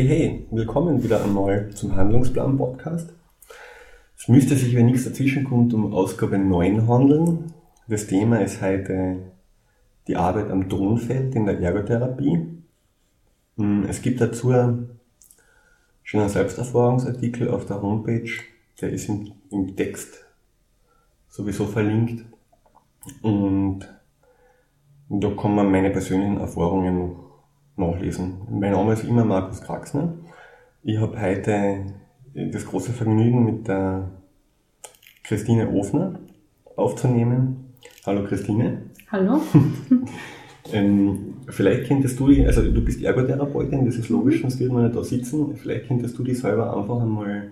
Hey, hey, willkommen wieder einmal zum Handlungsplan-Podcast. Es müsste sich, wenn nichts dazwischen kommt, um Ausgabe 9 handeln. Das Thema ist heute die Arbeit am Tonfeld in der Ergotherapie. Hm, es gibt dazu schon einen Selbsterfahrungsartikel auf der Homepage, der ist im, im Text sowieso verlinkt. Und da kann man meine persönlichen Erfahrungen nachlesen. Mein Name ist immer Markus Kraxner. Ich habe heute das große Vergnügen mit der Christine Ofner aufzunehmen. Hallo Christine. Hallo. ähm, vielleicht könntest du die, also du bist Ergotherapeutin, das ist logisch, sonst würden wir nicht da sitzen. Vielleicht könntest du dich selber einfach einmal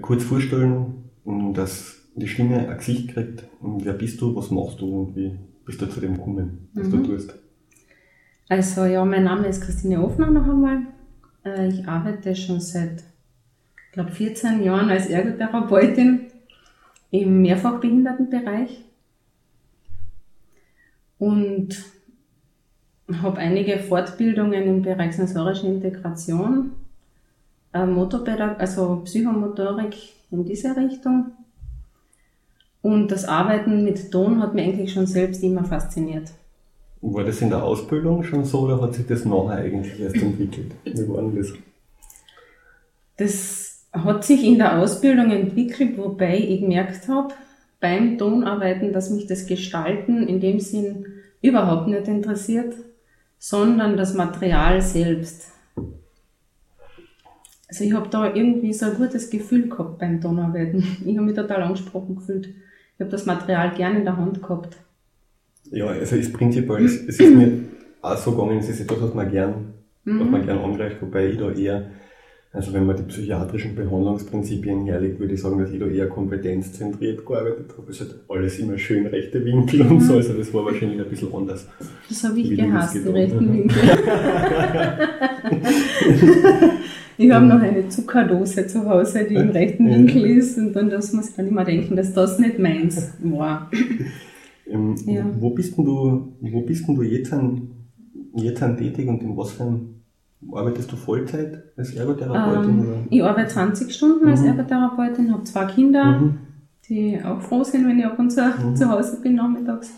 kurz vorstellen, dass die Stimme ein Gesicht kriegt. Wer bist du, was machst du und wie bist du zu dem gekommen, was mhm. du tust? Also ja, mein Name ist Christine Ofner noch einmal. Äh, ich arbeite schon seit, glaube, 14 Jahren als Ergotherapeutin im Mehrfachbehindertenbereich und habe einige Fortbildungen im Bereich sensorische Integration, äh, also Psychomotorik in diese Richtung. Und das Arbeiten mit Ton hat mich eigentlich schon selbst immer fasziniert. War das in der Ausbildung schon so oder hat sich das nachher eigentlich erst entwickelt? Wie war denn das? Das hat sich in der Ausbildung entwickelt, wobei ich gemerkt habe, beim Tonarbeiten, dass mich das Gestalten in dem Sinn überhaupt nicht interessiert, sondern das Material selbst. Also ich habe da irgendwie so ein gutes Gefühl gehabt beim Tonarbeiten. Ich habe mich total angesprochen gefühlt. Ich habe das Material gerne in der Hand gehabt. Ja, also ist prinzipiell, es, es ist mir auch so gegangen, es ist etwas, was man gern, mhm. was man gern angreift, wobei ich da eher, also wenn man die psychiatrischen Behandlungsprinzipien herlegt, würde ich sagen, dass ich da eher kompetenzzentriert gearbeitet habe. Es hat alles immer schön rechte Winkel mhm. und so, also das war wahrscheinlich ein bisschen anders. Das habe ich gehasst, die rechten mhm. Winkel. ich habe noch eine Zuckerdose zu Hause, die im rechten Winkel ist und dann muss man sich dann immer denken, dass das nicht meins war. Ähm, ja. Wo bist denn du, wo bist denn du jetzt, an, jetzt an tätig und in was für einem Arbeitest du Vollzeit als Ergotherapeutin? Ähm, ich arbeite 20 Stunden mhm. als Ergotherapeutin, habe zwei Kinder, mhm. die auch froh sind, wenn ich ab und zu mhm. zu Hause bin nachmittags.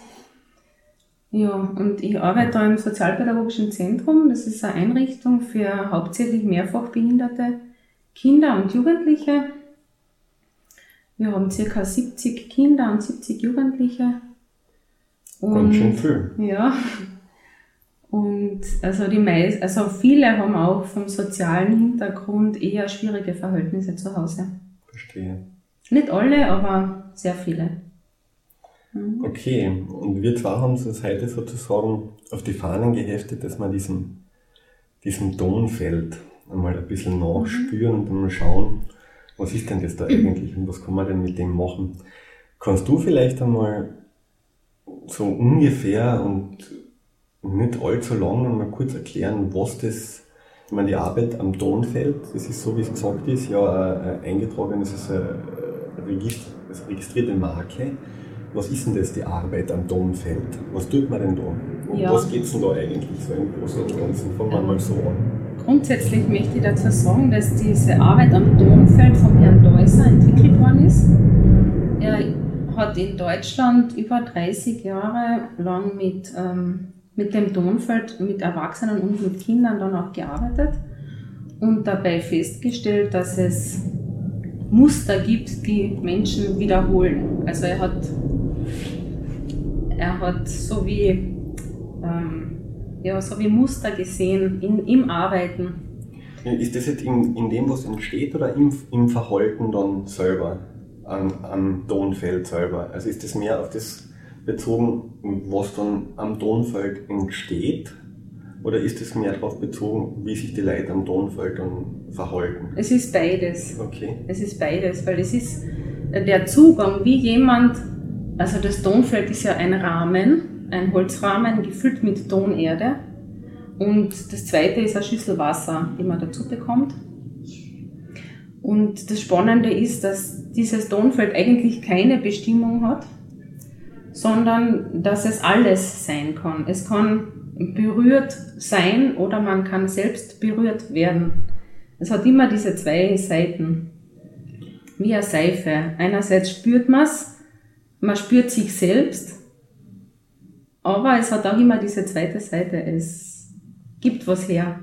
Ja, und ich arbeite da im Sozialpädagogischen Zentrum. Das ist eine Einrichtung für hauptsächlich mehrfach behinderte Kinder und Jugendliche. Wir haben ca. 70 Kinder und 70 Jugendliche und, Ganz schön viel. Ja. Und also die meisten, also viele haben auch vom sozialen Hintergrund eher schwierige Verhältnisse zu Hause. Verstehe. Nicht alle, aber sehr viele. Mhm. Okay, und wir zwei haben uns heute sozusagen auf die Fahnen geheftet, dass wir diesem, diesem Tonfeld einmal ein bisschen nachspüren mhm. und einmal schauen, was ist denn das da eigentlich und was kann man denn mit dem machen. Kannst du vielleicht einmal so ungefähr und nicht allzu lang mal kurz erklären, was das, ich meine, die Arbeit am Tonfeld, das ist so, wie es gesagt ist, ja ein eingetragenes, ist eine, Register, eine registrierte Marke. Was ist denn das, die Arbeit am Tonfeld? Was tut man denn da? Um ja. was geht es denn da eigentlich so im Großen und Ganzen? Fangen wir mal so an. Grundsätzlich möchte ich dazu sagen, dass diese Arbeit am Tonfeld von Herrn Deuser entwickelt worden ist. Er hat in Deutschland über 30 Jahre lang mit, ähm, mit dem Tonfeld, mit Erwachsenen und mit Kindern dann auch gearbeitet und dabei festgestellt, dass es Muster gibt, die Menschen wiederholen. Also er hat, er hat so wie, ähm, ja, so wie Muster gesehen in, im Arbeiten. Ist das jetzt in, in dem, was entsteht oder im, im Verhalten dann selber? Am, am Tonfeld selber? Also ist das mehr auf das bezogen, was dann am Tonfeld entsteht? Oder ist es mehr darauf bezogen, wie sich die Leute am Tonfeld dann verhalten? Es ist beides. Okay. Es ist beides, weil es ist der Zugang, wie jemand, also das Tonfeld ist ja ein Rahmen, ein Holzrahmen gefüllt mit Tonerde. Und das zweite ist eine Schüssel Wasser, die man dazu bekommt. Und das Spannende ist, dass dieses Tonfeld eigentlich keine Bestimmung hat, sondern dass es alles sein kann. Es kann berührt sein oder man kann selbst berührt werden. Es hat immer diese zwei Seiten. Wie eine Seife. Einerseits spürt man es, man spürt sich selbst, aber es hat auch immer diese zweite Seite. Es gibt was her.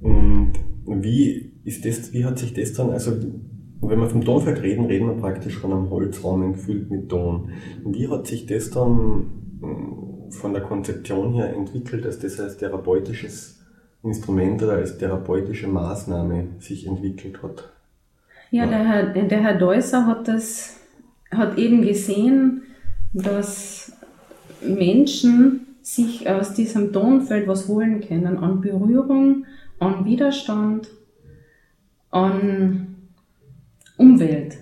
Und wie ist das, wie hat sich das dann, also wenn wir vom Tonfeld reden, reden wir praktisch von einem Holzrahmen gefüllt mit Ton. Wie hat sich das dann hm, von der Konzeption her entwickelt, dass das als therapeutisches Instrument oder als therapeutische Maßnahme sich entwickelt hat? Ja, der Herr, der Herr Deusser hat das, hat eben gesehen, dass Menschen sich aus diesem Tonfeld was holen können an Berührung, an Widerstand, an Umwelt.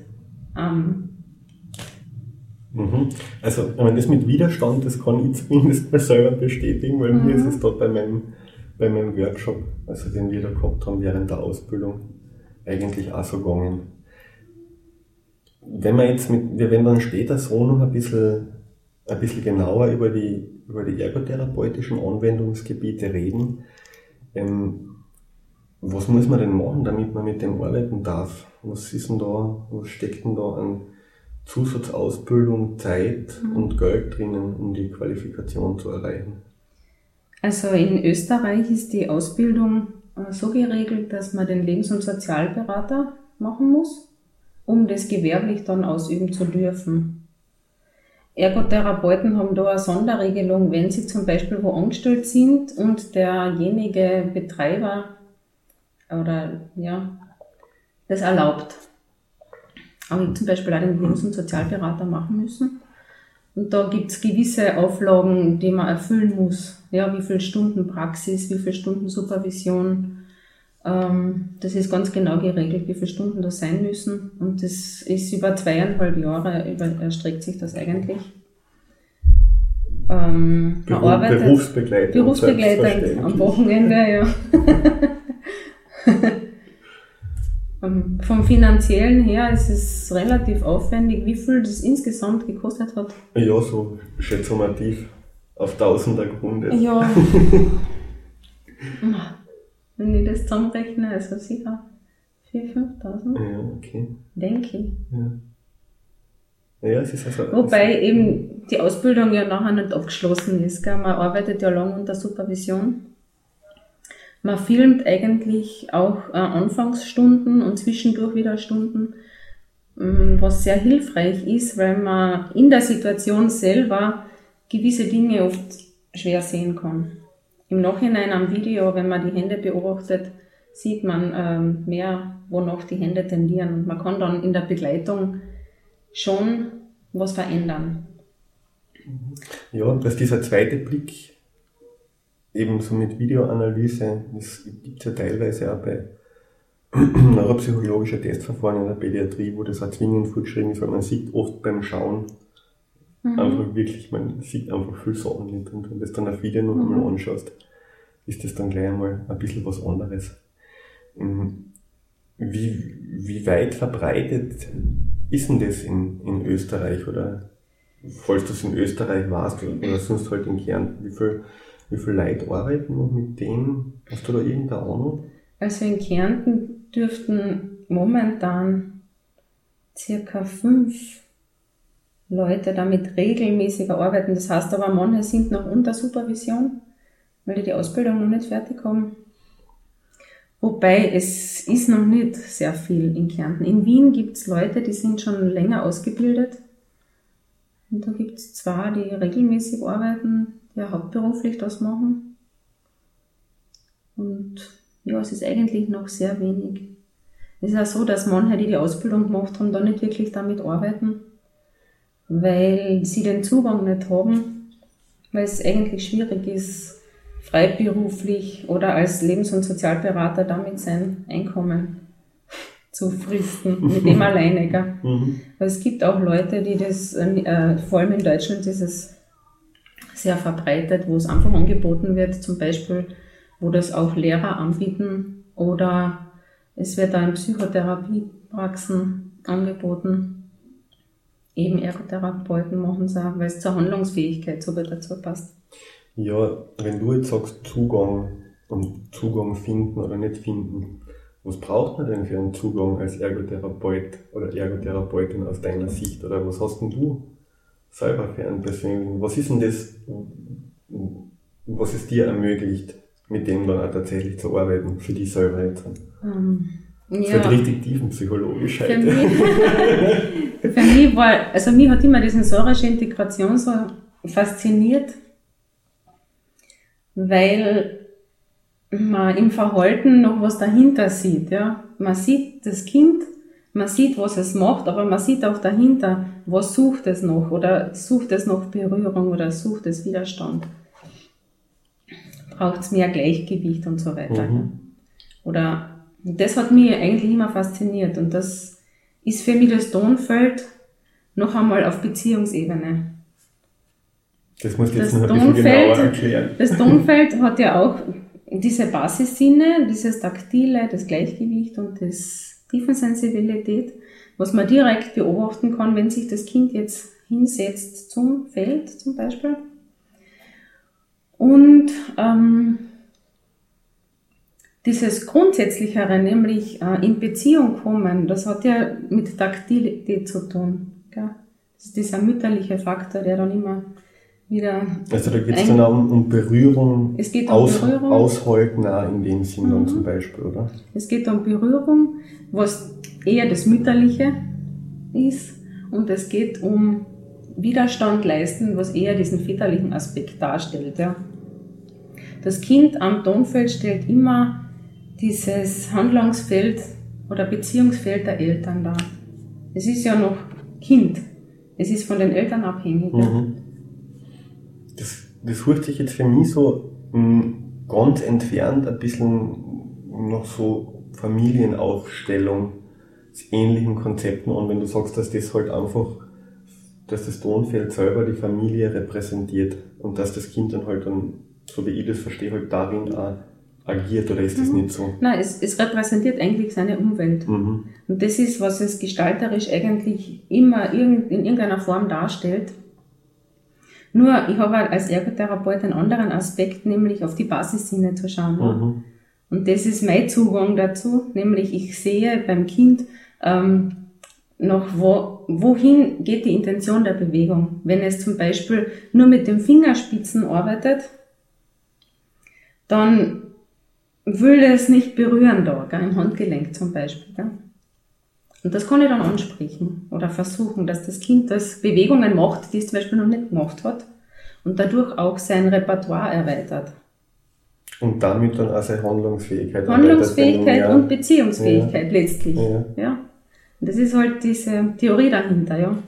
Ähm. Mhm. Also, ich meine, das mit Widerstand, das kann ich zumindest mal selber bestätigen, weil mhm. mir ist es dort bei meinem, bei meinem Workshop, also den wir da gehabt haben während der Ausbildung, eigentlich auch so gegangen. Wenn wir jetzt mit, wir werden dann später so noch ein bisschen, ein bisschen genauer über die, über die ergotherapeutischen Anwendungsgebiete reden. Ähm, was muss man denn machen, damit man mit dem arbeiten darf? Was ist denn da, was steckt denn da an Zusatzausbildung, Zeit mhm. und Geld drinnen, um die Qualifikation zu erreichen? Also in Österreich ist die Ausbildung äh, so geregelt, dass man den Lebens- und Sozialberater machen muss, um das gewerblich dann ausüben zu dürfen. Ergotherapeuten haben da eine Sonderregelung, wenn sie zum Beispiel wo angestellt sind und derjenige Betreiber oder ja, das erlaubt. Ich zum Beispiel auch den und Sozialberater machen müssen. Und da gibt es gewisse Auflagen, die man erfüllen muss. Ja, wie viele Stunden Praxis, wie viele Stunden Supervision. Ähm, das ist ganz genau geregelt, wie viele Stunden das sein müssen. Und das ist über zweieinhalb Jahre über, erstreckt sich das eigentlich. Ähm, Beruf, arbeitet, Berufsbegleitend. Berufsbegleitend am Wochenende, ja. Vom finanziellen her ist es relativ aufwendig. Wie viel das insgesamt gekostet hat? Ja, so schätzumativ auf 1000 gerundet. Ja. Wenn ich das zusammenrechne, also sicher 4.000, 5.000. Ja, okay. Denke ich. Ja. Ja, es ist also, Wobei eben die Ausbildung ja nachher nicht abgeschlossen ist. Gell? Man arbeitet ja lang unter Supervision. Man filmt eigentlich auch äh, Anfangsstunden und zwischendurch wieder Stunden, ähm, was sehr hilfreich ist, weil man in der Situation selber gewisse Dinge oft schwer sehen kann. Im Nachhinein am Video, wenn man die Hände beobachtet, sieht man ähm, mehr, wonach die Hände tendieren. Und man kann dann in der Begleitung schon was verändern. Ja, dass dieser zweite Blick ebenso mit Videoanalyse, das gibt es ja teilweise auch bei neuropsychologischen Testverfahren in der Pädiatrie, wo das auch zwingend vorgeschrieben ist, weil man sieht oft beim Schauen mhm. einfach wirklich, man sieht einfach viel Sachen nicht und wenn du das dann auf Video noch einmal mhm. anschaust, ist das dann gleich einmal ein bisschen was anderes. Mhm. Wie, wie weit verbreitet ist denn das in, in Österreich oder falls du es in Österreich warst oder sonst halt in Kärnten, wie viel wie viele Leute arbeiten noch mit dem? Hast du da irgendeine Ahnung? Also in Kärnten dürften momentan circa fünf Leute damit regelmäßiger arbeiten. Das heißt aber, manche sind noch unter Supervision, weil die die Ausbildung noch nicht fertig haben. Wobei es ist noch nicht sehr viel in Kärnten. In Wien gibt es Leute, die sind schon länger ausgebildet. Und da gibt es zwei, die regelmäßig arbeiten ja, hauptberuflich das machen. Und ja, es ist eigentlich noch sehr wenig. Es ist auch so, dass manche, die die Ausbildung gemacht haben, da nicht wirklich damit arbeiten, weil sie den Zugang nicht haben, weil es eigentlich schwierig ist, freiberuflich oder als Lebens- und Sozialberater damit sein Einkommen zu fristen, mit dem alleine. Gell? Mhm. Weil es gibt auch Leute, die das, äh, vor allem in Deutschland, dieses sehr verbreitet, wo es einfach angeboten wird, zum Beispiel, wo das auch Lehrer anbieten oder es wird da in Psychotherapiepraxen angeboten. Eben Ergotherapeuten machen es auch, weil es zur Handlungsfähigkeit so dazu passt. Ja, wenn du jetzt sagst Zugang und Zugang finden oder nicht finden, was braucht man denn für einen Zugang als Ergotherapeut oder Ergotherapeutin aus deiner Sicht? Oder was hast denn du selber für einen persönlichen? Was ist denn das, was es dir ermöglicht, mit dem dann auch tatsächlich zu arbeiten, für dich selber jetzt? Ähm, Das ja. wird richtig tiefenpsychologisch Für heute. mich, für mich war, also mich hat immer die sensorische Integration so fasziniert, weil man im Verhalten noch was dahinter sieht. Ja? Man sieht das Kind, man sieht, was es macht, aber man sieht auch dahinter, was sucht es noch oder sucht es noch Berührung oder sucht es Widerstand. Braucht es mehr Gleichgewicht und so weiter. Mhm. Oder das hat mich eigentlich immer fasziniert und das ist für mich das Tonfeld noch einmal auf Beziehungsebene. Das musst du jetzt Das noch ein bisschen genauer erklären. Das Tonfeld hat ja auch diese Basissinne, dieses Taktile, das Gleichgewicht und das Tiefensensibilität, was man direkt beobachten kann, wenn sich das Kind jetzt hinsetzt zum Feld zum Beispiel. Und ähm, dieses Grundsätzlichere, nämlich äh, in Beziehung kommen, das hat ja mit Taktilität zu tun. Gell? Das ist dieser mütterliche Faktor, der dann immer wieder Also da geht es dann auch um, um Berührung, Es geht um aus, Berührung. aushalten auch in dem Sinn dann Mhm. zum Beispiel, oder? Es geht um Berührung, was eher das Mütterliche ist. Und es geht um Widerstand leisten, was eher diesen väterlichen Aspekt darstellt. Ja. Das Kind am Tonfeld stellt immer dieses Handlungsfeld oder Beziehungsfeld der Eltern dar. Es ist ja noch Kind. Es ist von den Eltern abhängig. Mhm. Hört sich jetzt für mich so mh, ganz entfernt ein bisschen noch so Familienaufstellung ähnlichen Konzepten an, wenn du sagst, dass das halt einfach, dass das Tonfeld selber die Familie repräsentiert und dass das Kind dann halt dann, so wie ich das verstehe, halt darin auch agiert oder ist das Mhm. nicht so? Nein, es, es repräsentiert eigentlich seine Umwelt. Mhm. Und das ist, was es gestalterisch eigentlich immer irgend- in irgendeiner Form darstellt. Nur, ich habe als Ergotherapeut einen anderen Aspekt, nämlich auf die Basissinne zu schauen. Mhm. Und das ist mein Zugang dazu, nämlich ich sehe beim Kind ähm, noch, wo, wohin geht die Intention der Bewegung. Wenn es zum Beispiel nur mit den Fingerspitzen arbeitet, dann will es nicht berühren da, gell, im Handgelenk zum Beispiel. Gell. Und das kann ich dann ansprechen oder versuchen, dass das Kind das Bewegungen macht, die es zum Beispiel noch nicht gemacht hat und dadurch auch sein Repertoire erweitert. Und damit dann auch seine Handlungsfähigkeit. Handlungsfähigkeit erweitert, wenn und Beziehungsfähigkeit letztlich. Ja. Ja. Und das ist halt diese Theorie dahinter, ja.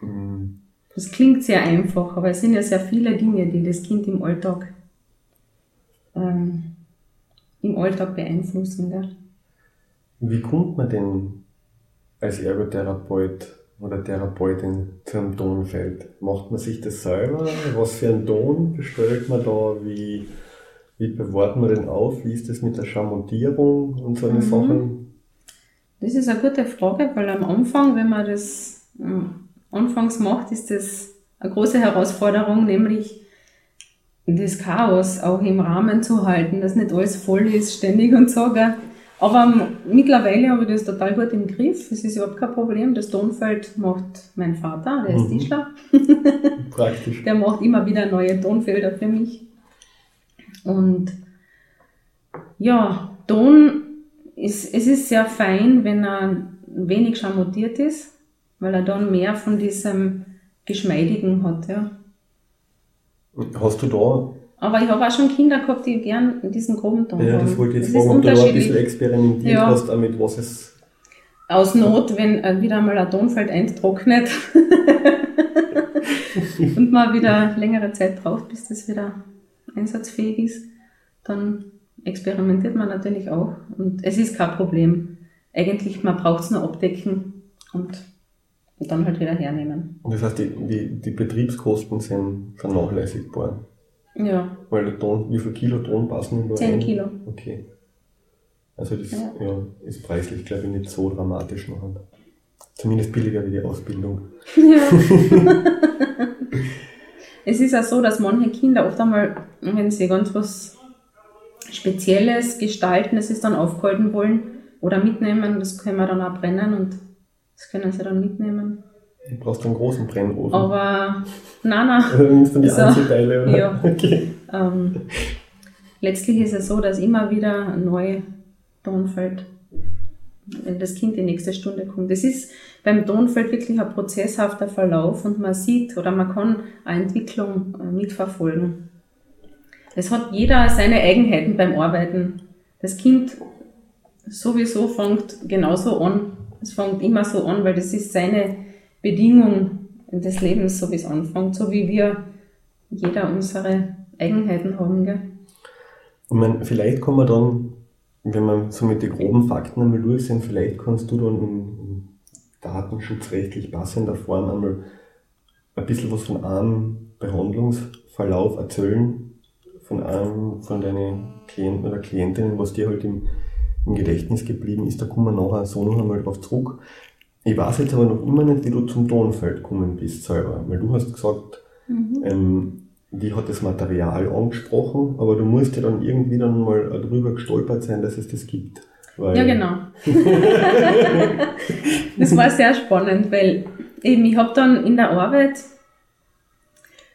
ja. Mhm. Das klingt sehr einfach, aber es sind ja sehr viele Dinge, die das Kind im Alltag, ähm, im Alltag beeinflussen. Gell? Wie kommt man denn als Ergotherapeut oder Therapeutin zu einem Tonfeld? Macht man sich das selber? Was für einen Ton bestellt man da? Wie, wie bewahrt man den auf? Wie ist das mit der Schamontierung und so eine Mhm. Sachen? Das ist eine gute Frage, weil am Anfang, wenn man das ähm, anfangs macht, ist das eine große Herausforderung, nämlich das Chaos auch im Rahmen zu halten, dass nicht alles voll ist, ständig und so. Gell? Aber mittlerweile habe ich das total gut im Griff. Es ist überhaupt kein Problem. Das Tonfeld macht mein Vater, der ist Mhm. Tischler. Praktisch. Der macht immer wieder neue Tonfelder für mich. Und ja, Ton ist, es ist sehr fein, wenn er wenig schamottiert ist, weil er dann mehr von diesem Geschmeidigen hat. Ja. Hast du da, Aber ich habe auch schon Kinder gehabt, die gern diesen groben Ton ja, das wollte ich jetzt fragen, ob du da ein bisschen experimentiert Ja. hast, damit was es. Aus Not, wenn äh, wieder mal ein Tonfeld eintrocknet und man wieder längere Zeit braucht, bis das wieder einsatzfähig ist, dann experimentiert man natürlich auch. Und es ist kein Problem. Eigentlich, man braucht es nur abdecken und, und dann halt wieder hernehmen. Das heißt, die, die, die Betriebskosten sind vernachlässigbar. Ja, Weil der Ton, wie viel Kilo Ton passen da 10 rein? Kilo. Okay. Also das Ja. ja. ist preislich, glaube ich, nicht so dramatisch noch. Zumindest billiger wie die Ausbildung. Ja. es ist ja so, dass manche Kinder oft einmal, wenn sie ganz was Spezielles gestalten, es ist dann aufgehalten wollen oder mitnehmen, das können wir dann auch brennen und das können sie dann mitnehmen. Du brauchst einen großen Brennofen. Aber nein, nein. Oder nimmst du die So. Einzelteile, oder? Ja. Okay. Ähm, letztlich ist es so, dass immer wieder neu Tonfeld, wenn das Kind die nächste Stunde kommt. Das ist beim Tonfeld wirklich ein prozesshafter Verlauf und man sieht oder man kann eine Entwicklung äh, mitverfolgen. Es hat jeder seine Eigenheiten beim Arbeiten. Das Kind sowieso fängt genauso an. Es fängt immer so an, weil das ist seine Bedingung des Lebens, so wie es anfängt, so wie wir jeder unsere Eigenheiten haben. Gell? Ich meine, vielleicht kann man dann, wenn man so mit den groben Fakten einmal durch sind, vielleicht kannst du dann in, in datenschutzrechtlich passender Form einmal ein bisschen was von einem Behandlungsverlauf erzählen, von einem von deinen Klienten oder Klientinnen, was dir halt im, im Gedächtnis geblieben ist. Da kommen wir nachher so noch einmal drauf zurück. Ich weiß jetzt aber noch immer nicht, wie du zum Tonfeld gekommen bist selber, weil du hast gesagt, ähm, die hat das Material angesprochen, aber du musst ja dann irgendwie dann mal drüber gestolpert sein, dass es das gibt. Ja, genau. das war sehr spannend, weil eben ich habe dann in der Arbeit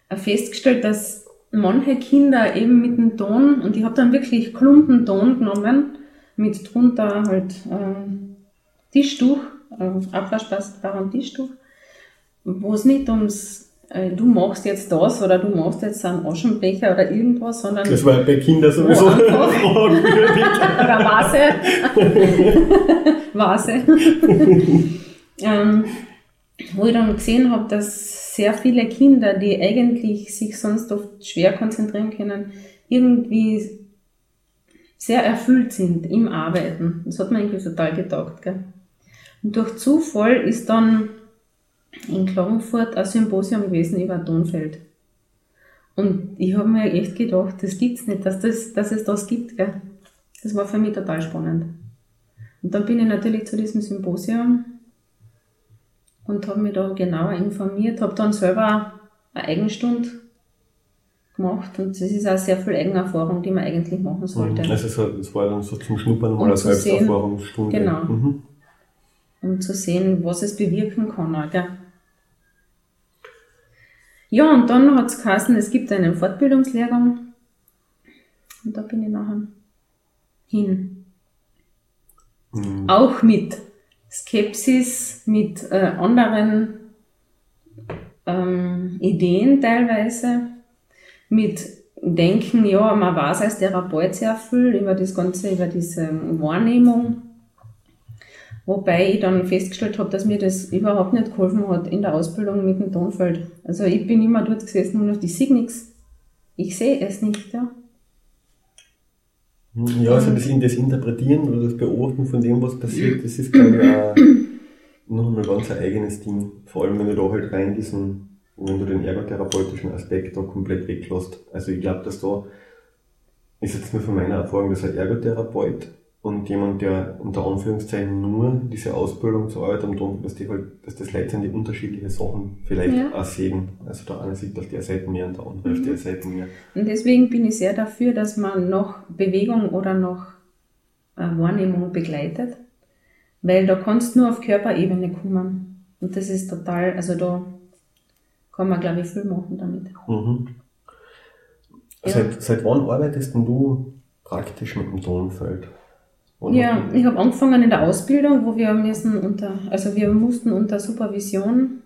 äh, festgestellt, dass manche Kinder eben mit dem Ton, und ich habe dann wirklich Klumpen Ton genommen, mit drunter halt ähm, Tischtuch, äh, abwaschbaren Tischtuch, wo es nicht ums äh, du machst jetzt das oder du machst jetzt einen Aschenbecher oder irgendwas, sondern Das war bei Kindern sowieso fragwürdig. oder Vase. Vase. ähm, wo ich dann gesehen habe, dass sehr viele Kinder, die eigentlich sich sonst oft schwer konzentrieren können, irgendwie sehr erfüllt sind im Arbeiten. Das hat mir irgendwie total getaugt. Gell? Und durch Zufall ist dann in Klagenfurt ein Symposium gewesen über Tonfeld. Und ich habe mir echt gedacht, das gibt's nicht, dass, das, dass es das gibt. Gell? Das war für mich total spannend. Und dann bin ich natürlich zu diesem Symposium und habe mich da genauer informiert, habe dann selber eine Eigenstunde gemacht und das ist auch sehr viel Eigenerfahrung, die man eigentlich machen sollte. Also so, das war dann so zum Schnuppern mal eine. Selbsterfahrungsstunde. Genau. Mhm. Um zu sehen, was es bewirken kann. Gell? Ja, und dann hat es geheißen, es gibt einen Fortbildungslehrgang. Und da bin ich nachher hin. Mhm. Auch mit Skepsis, mit äh, anderen ähm, Ideen teilweise, mit Denken, ja, man weiß als Therapeut sehr viel über das Ganze, über diese Wahrnehmung. Wobei ich dann festgestellt habe, dass mir das überhaupt nicht geholfen hat in der Ausbildung mit dem Tonfeld. Also ich bin immer dort gesessen und ich sehe nichts. Ich sehe es nicht, ja. Ja, also das, das Interpretieren oder das Beobachten von dem, was passiert, das ist, glaube ich, auch noch einmal ganz ein eigenes Ding. Vor allem, wenn du da halt rein diesen, wenn du den ergotherapeutischen Aspekt da komplett weglässt. Also ich glaube, dass da, ist jetzt nur von meiner Erfahrung, dass ein Ergotherapeut und jemand, der unter Anführungszeichen nur diese Ausbildung zur Arbeit am Ton, dass die halt, dass das letztendlich unterschiedliche Sachen vielleicht Ja. auch sehen. Also der eine sieht auf der Seite mehr und der andere auf der Seite mehr. Und deswegen bin ich sehr dafür, dass man noch Bewegung oder noch äh, Wahrnehmung begleitet, weil da kannst du nur auf Körperebene kommen. Und das ist total, also da kann man, glaube ich, viel machen damit. Mhm. Ja. Seit, seit wann arbeitest denn du praktisch mit dem Tonfeld? Wann Ja, ich habe angefangen in der Ausbildung, wo wir müssen unter, also wir mussten unter Supervision,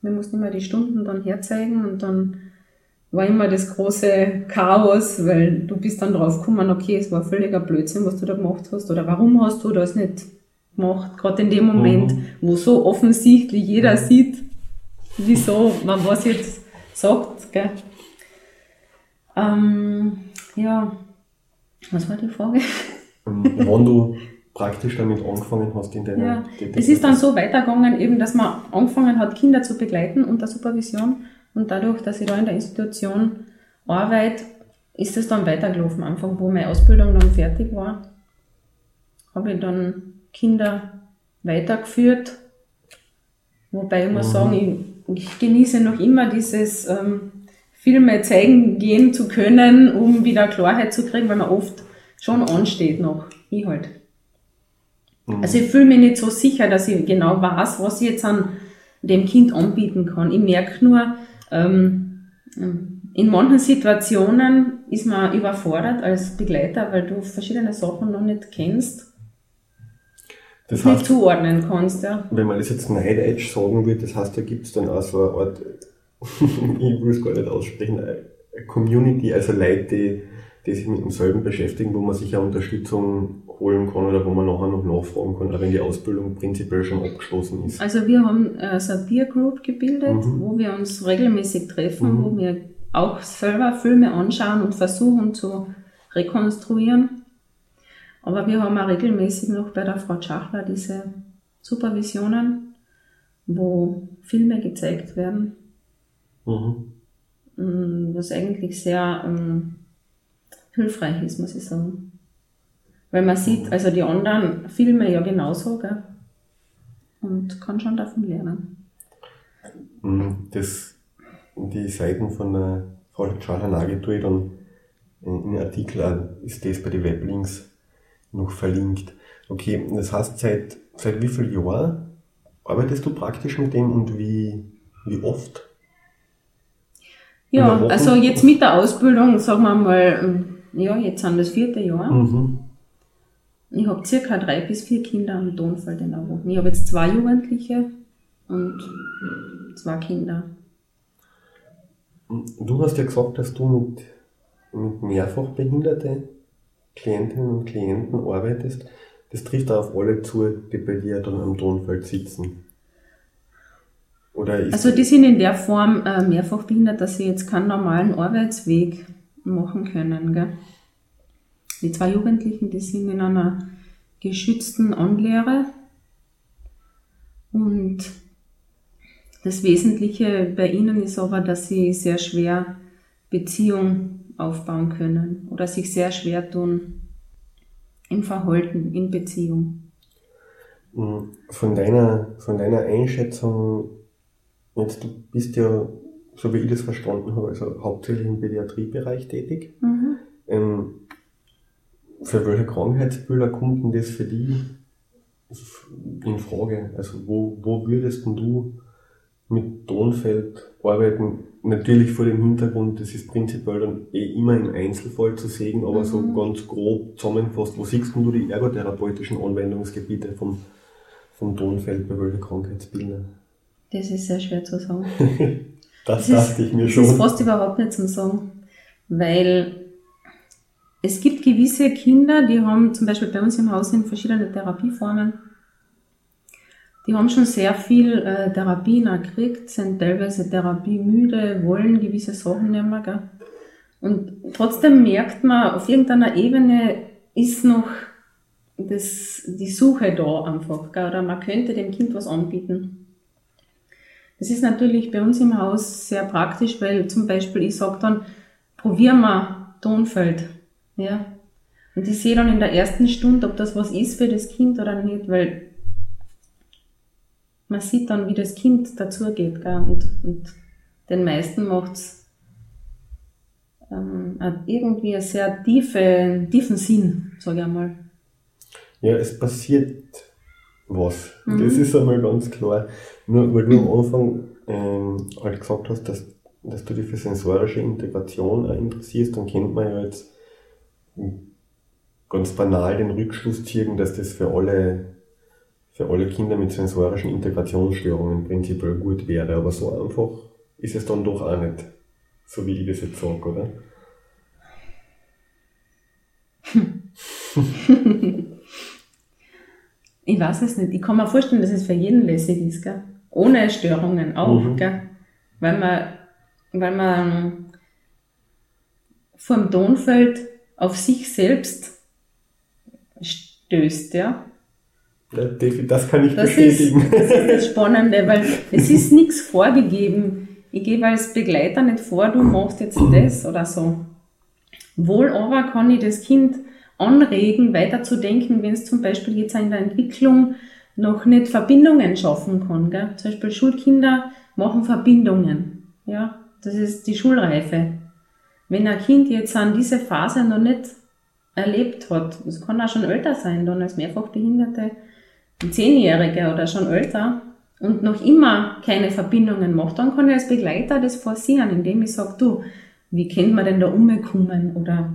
wir mussten immer die Stunden dann herzeigen und dann war immer das große Chaos, weil du bist dann drauf gekommen, okay, es war völliger Blödsinn, was du da gemacht hast oder warum hast du das nicht gemacht, gerade in dem Moment, Mhm. wo so offensichtlich jeder sieht, wieso man was jetzt sagt. Gell? Ähm, ja, was war die Frage? Wann du praktisch damit angefangen hast in deiner Ja, es ist dann so weitergegangen, eben, dass man angefangen hat, Kinder zu begleiten unter Supervision. Und dadurch, dass ich da in der Institution arbeite, ist es dann weitergelaufen. Anfang, wo meine Ausbildung dann fertig war, habe ich dann Kinder weitergeführt. Wobei ich muss Mhm. sagen, ich, ich genieße noch immer dieses, ähm, Filme zeigen gehen zu können, um wieder Klarheit zu kriegen, weil man oft schon ansteht noch. Ich halt. Mhm. Also ich fühle mich nicht so sicher, dass ich genau weiß, was ich jetzt an dem Kind anbieten kann. Ich merke nur, ähm, in manchen Situationen ist man überfordert als Begleiter, weil du verschiedene Sachen noch nicht kennst. Das heißt, nicht zuordnen kannst, ja. Wenn man das jetzt Night Edge sagen würde, das heißt, da gibt es dann auch so eine Art, ich will es gar nicht aussprechen, eine Community, also Leute, die, die sich mit demselben beschäftigen, wo man sich ja Unterstützung holen kann oder wo man nachher noch nachfragen kann, auch wenn die Ausbildung prinzipiell schon abgeschlossen ist. Also wir haben äh, so eine Peer Group gebildet, mhm. wo wir uns regelmäßig treffen, mhm. wo wir auch selber Filme anschauen und versuchen zu rekonstruieren. Aber wir haben auch regelmäßig noch bei der Frau Schachler diese Supervisionen, wo Filme gezeigt werden. Mhm. Mm, was eigentlich sehr ähm, hilfreich ist, muss ich sagen. Weil man sieht, also die anderen Filme ja genauso, gell? Und kann schon davon lernen. Mhm, das, die Seiten von der Frau Charlanage tue ich dann in den Artikel ist das bei den Weblinks noch verlinkt. Okay, das heißt, seit, seit wie viel Jahren arbeitest du praktisch mit dem und wie, wie oft? Ja, also jetzt mit der Ausbildung, sagen wir mal, ja, jetzt sind das vierte Jahr. Mhm. Ich habe circa drei bis vier Kinder am Tonfeld in der Woche. Ich habe jetzt zwei Jugendliche und zwei Kinder. Du hast ja gesagt, dass du mit, mit mehrfach behinderte Klientinnen und Klienten arbeitest. Das trifft auf alle zu, die bei dir dann am Tonfeld sitzen. Oder also die sind in der Form äh, mehrfach behindert, dass sie jetzt keinen normalen Arbeitsweg machen können. Gell? Die zwei Jugendlichen, die sind in einer geschützten Anlehre und das Wesentliche bei ihnen ist aber, dass sie sehr schwer Beziehung aufbauen können oder sich sehr schwer tun im Verhalten, in Beziehung. Von deiner, von deiner Einschätzung, jetzt du bist ja, so wie ich das verstanden habe, also hauptsächlich im Pädiatriebereich tätig. Mhm. Ähm, für welche Krankheitsbilder kommt denn das für dich in Frage? Also wo, wo würdest du mit Tonfeld arbeiten? Natürlich vor dem Hintergrund, das ist prinzipiell dann eh immer im Einzelfall zu sehen, aber mhm. so ganz grob zusammenfasst, wo siehst du die ergotherapeutischen Anwendungsgebiete vom, vom Tonfeld bei welchen Krankheitsbildern? Das ist sehr schwer zu sagen. das, das dachte ist, ich mir schon. Das ist fast überhaupt nicht zu sagen, weil es gibt gewisse Kinder, die haben zum Beispiel bei uns im Haus sind verschiedene Therapieformen. Die haben schon sehr viel äh, Therapien gekriegt, sind teilweise therapiemüde, wollen gewisse Sachen nicht mehr. Gell? Und trotzdem merkt man, auf irgendeiner Ebene ist noch das, die Suche da einfach. Gell? Oder man könnte dem Kind was anbieten. Das ist natürlich bei uns im Haus sehr praktisch, weil zum Beispiel ich sage dann, probieren wir Tonfeld ja. Und ich sehe dann in der ersten Stunde, ob das was ist für das Kind oder nicht, weil man sieht dann, wie das Kind dazugeht. Gell? Und, und den meisten macht's ähm, irgendwie einen sehr tiefe, tiefen Sinn, sage ich einmal. Ja, es passiert was. Mhm. Das ist einmal ganz klar. Nur weil du am Anfang ähm, halt gesagt hast, dass, dass du dich für sensorische Integration interessierst, dann kennt man ja jetzt ganz banal den Rückschluss ziehen, dass das für alle, für alle Kinder mit sensorischen Integrationsstörungen prinzipiell gut wäre. Aber so einfach ist es dann doch auch nicht, so wie ich das jetzt sage, oder? ich weiß es nicht. Ich kann mir vorstellen, dass es für jeden lässig ist, gell? ohne Störungen auch, mhm. gell? weil man, weil man vor dem Tonfeld auf sich selbst stößt, ja. ja das kann ich das bestätigen. Ist, das ist das Spannende, weil es ist nichts vorgegeben. Ich gebe als Begleiter nicht vor, du machst jetzt das oder so. Wohl aber kann ich das Kind anregen, weiterzudenken, wenn es zum Beispiel jetzt in der Entwicklung noch nicht Verbindungen schaffen kann. Gell? Zum Beispiel Schulkinder machen Verbindungen. Ja? Das ist die Schulreife. Wenn ein Kind jetzt an diese Phase noch nicht erlebt hat, das kann auch schon älter sein, dann als Mehrfachbehinderte, ein Zehnjähriger oder schon älter, und noch immer keine Verbindungen macht, dann kann ich als Begleiter das forcieren, indem ich sage, du, wie kennt man denn da umkommen? Oder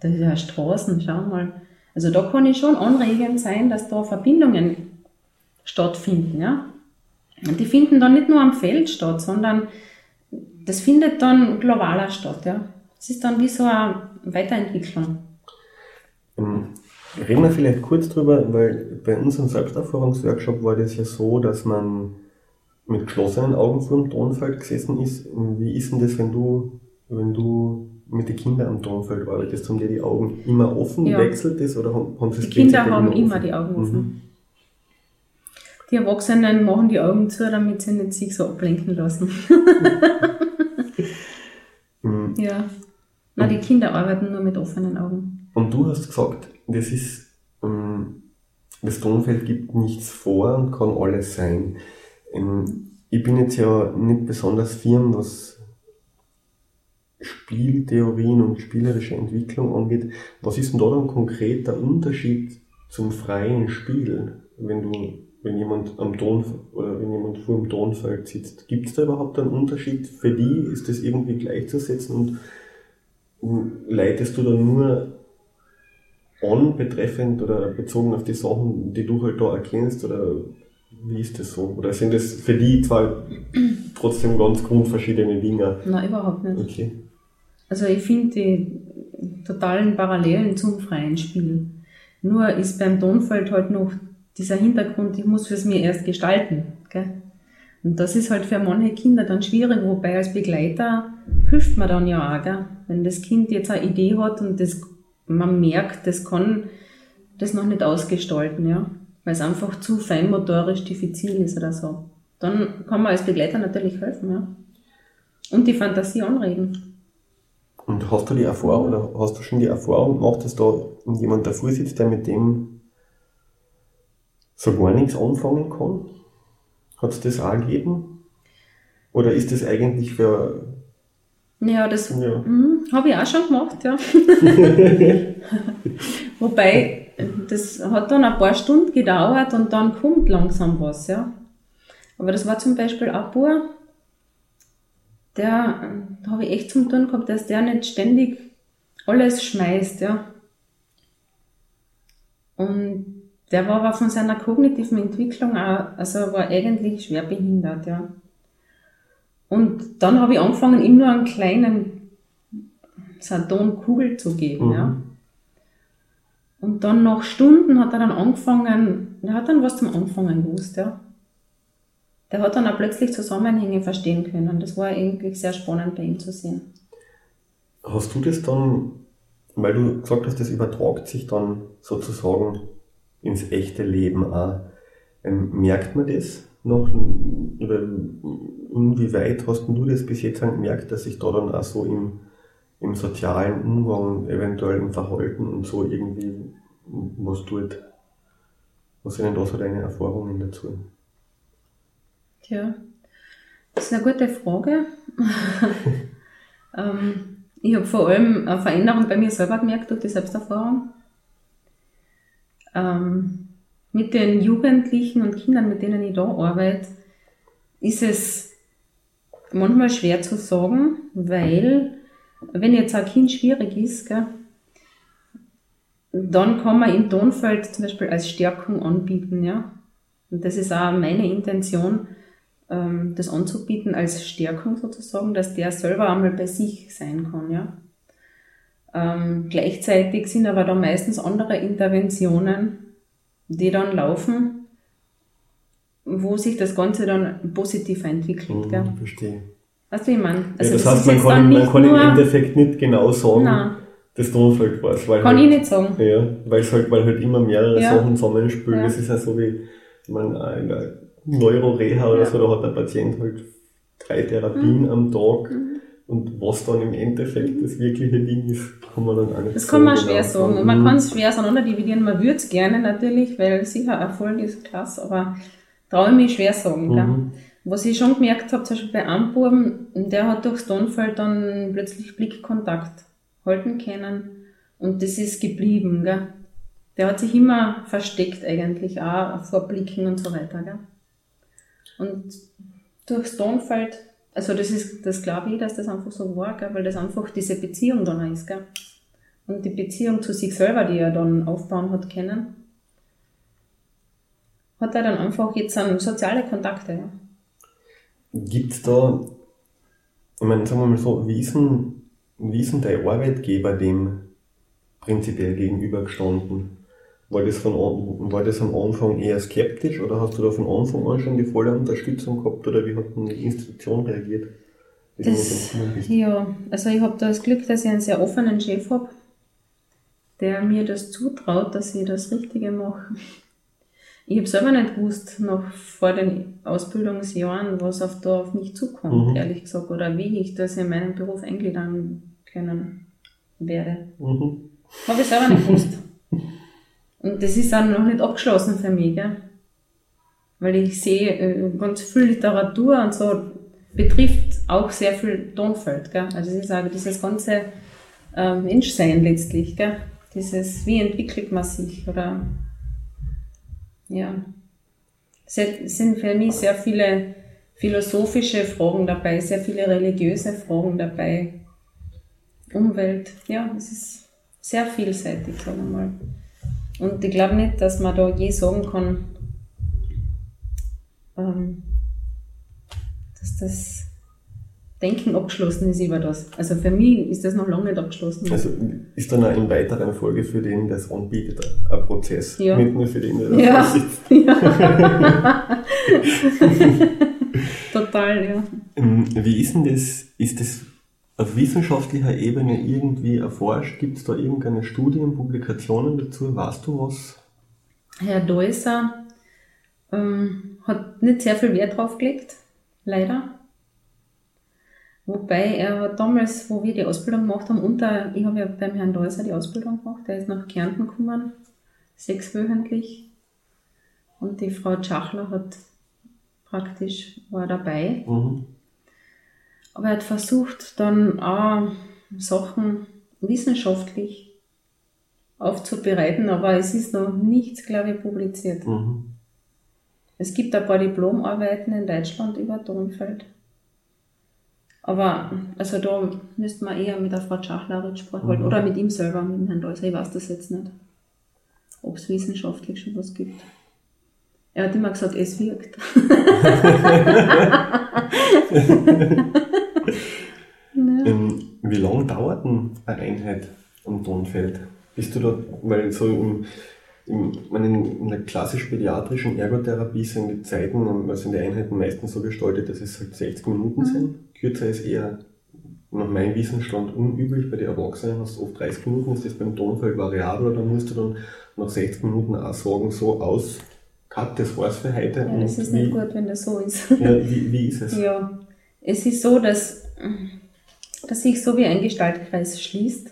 das ist ja Straßen, schau mal. Also da kann ich schon anregend sein, dass da Verbindungen stattfinden, ja. Und die finden dann nicht nur am Feld statt, sondern das findet dann globaler statt, ja. Das ist dann wie so eine Weiterentwicklung. Ähm, reden wir vielleicht kurz drüber, weil bei unserem Selbsterfahrungsworkshop war das ja so, dass man mit geschlossenen Augen vor dem Tonfeld gesessen ist. Wie ist denn das, wenn du, wenn du mit den Kindern am Tonfeld arbeitest? Haben die die Augen immer offen? Ja. Wechselt das oder haben sie Die Kinder haben immer, immer die Augen offen. Mhm. Die Erwachsenen machen die Augen zu, damit sie nicht sich so ablenken lassen. mhm. Ja. Na, die Kinder arbeiten nur mit offenen Augen. Und du hast gesagt, das ist, ähm, das Tonfeld gibt nichts vor und kann alles sein. Ähm, ich bin jetzt ja nicht besonders firm, was Spieltheorien und spielerische Entwicklung angeht. Was ist denn da dann konkret der Unterschied zum freien Spiel, wenn du, wenn jemand am Ton oder wenn jemand vor dem Tonfeld sitzt? Gibt es da überhaupt einen Unterschied? Für die ist das irgendwie gleichzusetzen und leitest du dann nur an betreffend oder bezogen auf die Sachen, die du halt da erkennst oder wie ist das so? Oder sind das für die zwei trotzdem ganz grundverschiedene Dinge? Nein, überhaupt nicht. Okay. Also ich finde die totalen Parallelen zum freien Spiel. Nur ist beim Tonfeld halt noch dieser Hintergrund, ich muss es mir erst gestalten. Gell? Und das ist halt für manche Kinder dann schwierig, wobei als Begleiter hilft man dann ja auch. Gell? Wenn das Kind jetzt eine Idee hat und das man merkt, das kann das noch nicht ausgestalten, ja, weil es einfach zu feinmotorisch diffizil ist oder so. Dann kann man als Begleiter natürlich helfen, ja. Und die Fantasie anregen. Und hast du die Erfahrung oder hast du schon die Erfahrung gemacht, dass da jemand davor sitzt, der mit dem so gar nichts anfangen kann? Hat es das auch gegeben? Oder ist das eigentlich für ja, das ja. Mhm, habe ich auch schon gemacht, ja. Wobei, das hat dann ein paar Stunden gedauert und dann kommt langsam was, ja. Aber das war zum Beispiel ein Bauer, der, da habe ich echt zum tun gehabt, dass der nicht ständig alles schmeißt, ja. Und der war aber von seiner kognitiven Entwicklung auch, also war eigentlich schwer behindert, ja. Und dann habe ich angefangen, ihm nur einen kleinen Sardonkugel zu geben. Mhm. Ja. Und dann nach Stunden hat er dann angefangen, der hat dann was zum Anfangen gewusst, ja. Der hat dann auch plötzlich Zusammenhänge verstehen können. Das war eigentlich sehr spannend bei ihm zu sehen. Hast du das dann, weil du gesagt hast, das übertragt sich dann sozusagen ins echte Leben auch, ähm, merkt man das? noch, oder inwieweit hast du das bis jetzt gemerkt, dass sich da dann auch so im, im sozialen Umgang, eventuell im Verhalten und so irgendwie was tut? Was sind denn da so deine Erfahrungen dazu? Tja, das ist eine gute Frage. ähm, ich habe vor allem eine Veränderung bei mir selber gemerkt durch die Selbsterfahrung. Ähm, mit den Jugendlichen und Kindern, mit denen ich da arbeite, ist es manchmal schwer zu sagen, weil wenn jetzt ein Kind schwierig ist, gell, dann kann man im Tonfeld zum Beispiel als Stärkung anbieten, ja. Und das ist auch meine Intention, ähm, das anzubieten als Stärkung sozusagen, dass der selber einmal bei sich sein kann, ja. Ähm, gleichzeitig sind aber da meistens andere Interventionen, die dann laufen, wo sich das Ganze dann positiv entwickelt. Mhm, gell? Verstehe. Weißt du, wie ich meine? Also ja, das, das heißt, man kann, man kann im Endeffekt nicht genau sagen, Nein. das Tonfeld war Weil kann halt, ich nicht sagen. Ja, weil es halt, weil halt immer mehrere ja. Sachen zusammenspielen. Ja. Das ist ja so wie, ich meine, in Neuroreha oder so, da hat der Patient halt drei Therapien mhm. am Tag. Mhm. Und was dann im Endeffekt das wirkliche Ding ist, kann man dann auch nicht Das kann man schwer genau sagen. sagen. Man kann es schwer auseinander dividieren. Man würde es gerne natürlich, weil sicher Erfolg ist klasse, aber traue ich mich schwer sagen. Mhm. Was ich schon gemerkt habe, zum Beispiel bei einem Buben, der hat durchs Tonfeld dann plötzlich Blickkontakt halten können und das ist geblieben. Gell? Der hat sich immer versteckt eigentlich, auch vor Blicken und so weiter. Gell? Und durchs Tonfeld, also das ist, das glaube ich, dass das einfach so war, gell? weil das einfach diese Beziehung dann ist. Gell? Und die Beziehung zu sich selber, die er dann aufbauen hat können, hat er dann einfach jetzt an soziale Kontakte. Ja. Gibt es da, ich meine, sagen wir mal so, wie ist denn, wie ist denn der Arbeitgeber dem prinzipiell gegenübergestanden? War das, von, war das am Anfang eher skeptisch oder hast du da von Anfang an schon die volle Unterstützung gehabt oder wie hat denn die Institution reagiert? Das, ja, also ich habe da das Glück, dass ich einen sehr offenen Chef habe, der mir das zutraut, dass ich das Richtige mache. Ich habe selber nicht gewusst, noch vor den Ausbildungsjahren, was auf da auf mich zukommt, mhm. ehrlich gesagt, oder wie ich das in meinen Beruf eingliedern können werde. Mhm. Habe ich selber nicht gewusst. Und das ist auch noch nicht abgeschlossen für mich, gell? weil ich sehe, äh, ganz viel Literatur und so betrifft auch sehr viel Tonfeld. Gell? Also ist auch dieses ganze äh, Menschsein letztlich. Gell? Dieses, wie entwickelt man sich oder ja. Es sind für mich sehr viele philosophische Fragen dabei, sehr viele religiöse Fragen dabei. Umwelt, ja, es ist sehr vielseitig, sagen wir mal. Und ich glaube nicht, dass man da je sagen kann, ähm, dass das Denken abgeschlossen ist über das. Also für mich ist das noch lange nicht abgeschlossen. Also ist dann auch in weiteren Folge für den, der es anbietet, ein Prozess. Ja. Nicht nur für den, der ja. sitzt. Ja. Total, ja. Ähm, wie ist denn das? Ist das auf wissenschaftlicher Ebene irgendwie erforscht? Gibt es da irgendeine Studien, Publikationen dazu? Weißt du was? Herr Deuser ähm, hat nicht sehr viel Wert drauf gelegt, leider. Wobei er damals, wo wir die Ausbildung gemacht haben, unter, ich habe ja beim Herrn Deuser die Ausbildung gemacht, der ist nach Kärnten gekommen, sechswöchentlich. Und die Frau Tschachler hat praktisch, war dabei. Mhm. Aber er hat versucht, dann auch Sachen wissenschaftlich aufzubereiten, aber es ist noch nichts, glaube ich, publiziert. Mhm. Es gibt ein paar Diplomarbeiten in Deutschland über Tonfeld. Aber also da müsste man eher mit der Frau Schachler Rücksprache halten mhm. oder mit ihm selber, mit dem Herrn Deuser. Ich weiß das jetzt nicht, ob es wissenschaftlich schon was gibt. Er hat immer gesagt, es wirkt. wie lange dauert denn eine Einheit am Tonfeld? Bist du da, weil so im, im, in der klassisch-pädiatrischen Ergotherapie sind die Zeiten, also in der Einheiten meistens so gestaltet, dass es halt 60 Minuten mhm. sind. Kürzer ist eher nach meinem Wissensstand unüblich. Bei den Erwachsenen hast du oft 30 Minuten, ist das beim Tonfeld variabel, dann musst du dann nach 60 Minuten auch sagen, so aus, cut, das war's für heute. Ja, das ist wie, nicht gut, wenn das so ist. Ja, wie, wie ist es? Ja, es ist so, dass, dass sich so wie ein Gestaltkreis schließt.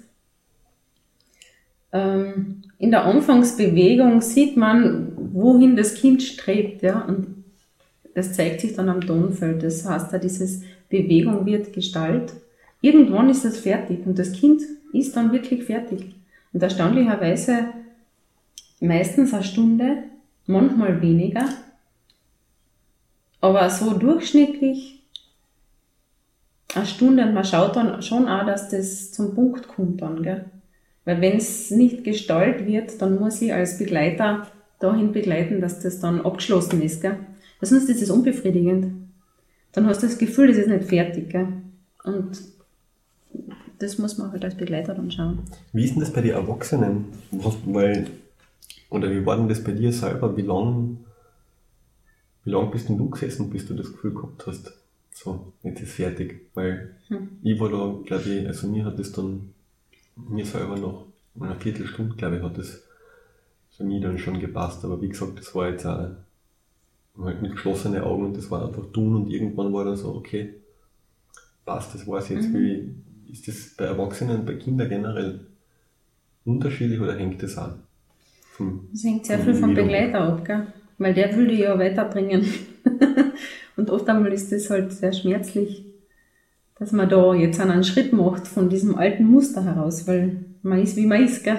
Ähm, in der Anfangsbewegung sieht man, wohin das Kind strebt, ja, und das zeigt sich dann am Tonfeld. Das heißt, da dieses Bewegung wird Gestalt. Irgendwann ist das fertig und das Kind ist dann wirklich fertig. Und erstaunlicherweise meistens eine Stunde, manchmal weniger, aber so durchschnittlich eine Stunde und man schaut dann schon auch, dass das zum Punkt kommt dann, gell? Weil wenn es nicht gestaltet wird, dann muss ich als Begleiter dahin begleiten, dass das dann abgeschlossen ist, gell? Weil sonst ist es unbefriedigend. Dann hast du das Gefühl, das ist nicht fertig, gell? Und das muss man halt als Begleiter dann schauen. Wie ist denn das bei den Erwachsenen? Weil oder wie war denn das bei dir selber? Wie lange wie lang bist denn du gesessen, bis du das Gefühl gehabt hast, so, jetzt ist fertig? Weil hm. ich war da, glaube ich, also mir hat das dann, mir selber noch eine Viertelstunde, glaube ich, hat das für mich dann schon gepasst. Aber wie gesagt, das war jetzt auch halt mit geschlossenen Augen und das war einfach tun und irgendwann war dann so, okay, passt, das war's jetzt. Mhm. Wie ist das bei Erwachsenen, bei Kindern generell unterschiedlich oder hängt das an? Das hängt sehr viel vom Begleiter ab, gell? weil der will dich ja weiterbringen. Und oft einmal ist das halt sehr schmerzlich, dass man da jetzt einen Schritt macht von diesem alten Muster heraus, weil man ist, wie man ist, gell?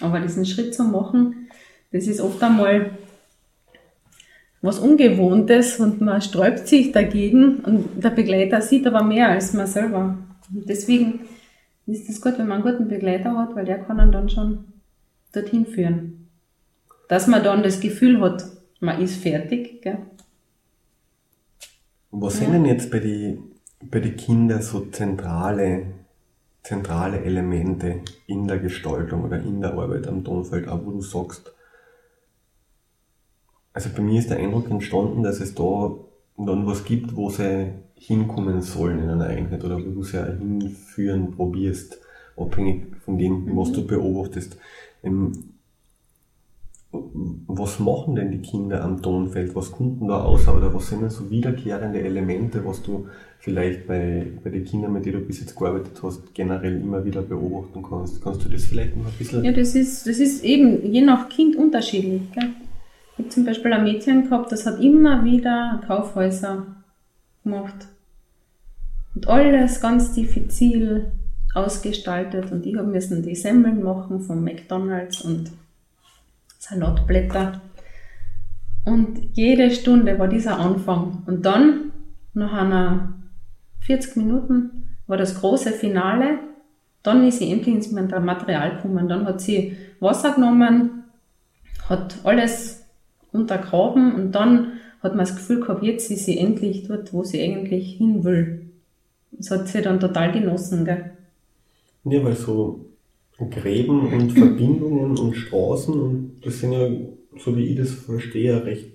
Aber diesen Schritt zu machen, das ist oft einmal was Ungewohntes und man sträubt sich dagegen und der Begleiter sieht aber mehr als man selber. Und deswegen ist es gut, wenn man einen guten Begleiter hat, weil der kann einen dann schon dorthin führen. Dass man dann das Gefühl hat, man ist fertig. Gell? Was sind denn jetzt bei den bei die Kindern so zentrale, zentrale Elemente in der Gestaltung oder in der Arbeit am Tonfeld, auch wo du sagst, also bei mir ist der Eindruck entstanden, dass es da dann was gibt, wo sie hinkommen sollen in einer Einheit oder wo du sie hinführen probierst, abhängig von dem, was du beobachtest. Ähm, was machen denn die Kinder am Tonfeld? Was kommt denn da aus? Oder was sind denn so wiederkehrende Elemente, was du vielleicht bei, bei den Kindern, mit denen du bis jetzt gearbeitet hast, generell immer wieder beobachten kannst? Kannst du das vielleicht noch ein bisschen? Ja, das ist, das ist eben je nach Kind unterschiedlich. Gell? Ich habe zum Beispiel ein Mädchen gehabt, das hat immer wieder Kaufhäuser gemacht. Und alles ganz diffizil ausgestaltet. Und ich habe müssen die Semmeln machen von McDonalds und Salatblätter. Und jede Stunde war dieser Anfang. Und dann, nach einer 40 Minuten, war das große Finale. Dann ist sie endlich ins Material gekommen. Dann hat sie Wasser genommen, hat alles untergraben und dann hat man das Gefühl gehabt, jetzt ist sie endlich dort, wo sie eigentlich hin will. Das hat sie dann total genossen, gell? Ja, weil so Gräben und Verbindungen und Straßen und das sind ja, so wie ich das verstehe, recht,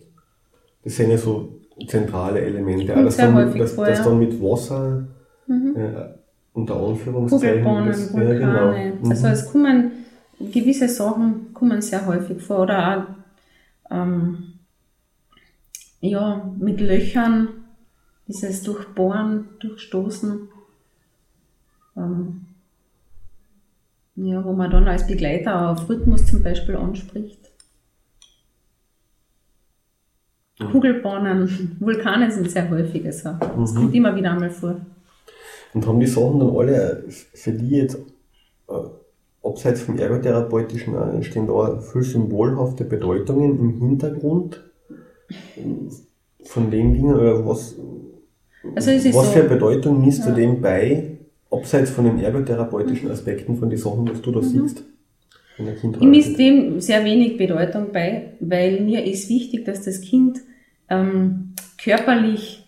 das sind ja so zentrale Elemente. Auch, dass, dann, dass, vor, dass dann mit Wasser mhm. äh, unter Anführungszeichen. das, Vulkane. Ja, genau. Mhm. Also es kommen gewisse Sachen kommen sehr häufig vor. Oder auch ähm, ja, mit Löchern, dieses Durchbohren, Durchstoßen. Ähm, ja, wo man dann als Begleiter auf Rhythmus zum Beispiel anspricht. Mhm. Kugelbahnen, Vulkane sind sehr häufig. Also das mhm. kommt immer wieder einmal vor. Und haben die Sachen dann alle für die jetzt, äh, abseits vom Ergotherapeutischen, äh, stehen da viel symbolhafte Bedeutungen im Hintergrund von den Dingen? Oder was, also was so, für Bedeutung misst ja. du dem bei, abseits von den ergotherapeutischen Aspekten von den Sachen, was du da mhm. siehst? Ich misst dem sehr wenig Bedeutung bei, weil mir ist wichtig, dass das Kind ähm, körperlich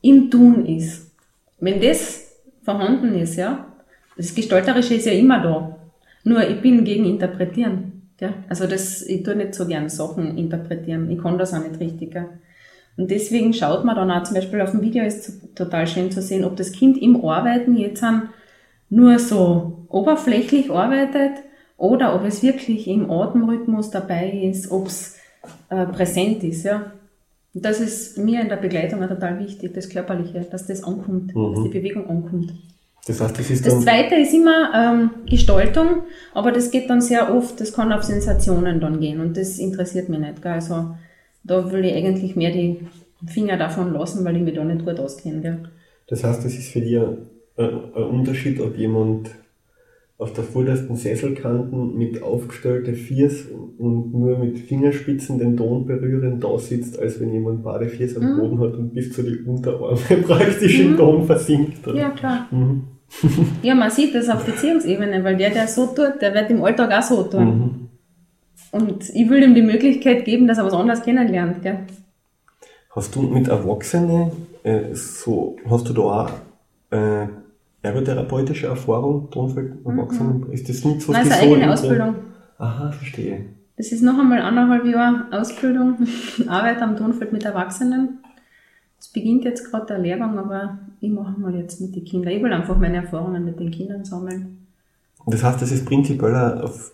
im Tun ist. Wenn das vorhanden ist, ja, das Gestalterische ist ja immer da. Nur ich bin gegen Interpretieren. Ja? Also das, ich tue nicht so gern Sachen interpretieren. Ich kann das auch nicht richtig. Ja? Und deswegen schaut man dann auch zum Beispiel auf dem Video ist total schön zu sehen, ob das Kind im Arbeiten jetzt nur so oberflächlich arbeitet oder ob es wirklich im Atemrhythmus dabei ist, ob es äh, präsent ist. Ja. Und das ist mir in der Begleitung auch total wichtig, das Körperliche, dass das ankommt, mhm. dass die Bewegung ankommt. Das, heißt, das, das zweite ist immer ähm, Gestaltung, aber das geht dann sehr oft, das kann auf Sensationen dann gehen und das interessiert mich nicht. Gell? Also da will ich eigentlich mehr die Finger davon lassen, weil ich mich da nicht gut auskenne. Gell? Das heißt, das ist für dich ein, ein Unterschied, ob jemand auf der vordersten Sesselkanten mit aufgestellten Fiers und nur mit Fingerspitzen den Ton berühren da sitzt, als wenn jemand beide Fiers am mhm. Boden hat und bis zu den Unterarmen praktisch mhm. im Ton versinkt. Oder? Ja, klar. Mhm. ja, man sieht das auf Beziehungsebene, weil der, der so tut, der wird im Alltag auch so tun. Und ich will ihm die Möglichkeit geben, dass er was anderes kennenlernt. Gell? Hast du mit Erwachsenen äh, so, hast du da auch äh, ergotherapeutische Erfahrung, Tonfeld Erwachsenen? Mhm. Ist das nicht so? Nein, das ist eine eigene Ausbildung. Aha, verstehe. Das ist noch einmal anderthalb Jahre Ausbildung, Arbeit am Tonfeld mit Erwachsenen. Es beginnt jetzt gerade der Lehrgang, aber ich mache mal jetzt mit den Kindern. Ich will einfach meine Erfahrungen mit den Kindern sammeln. Das heißt, das ist prinzipiell auf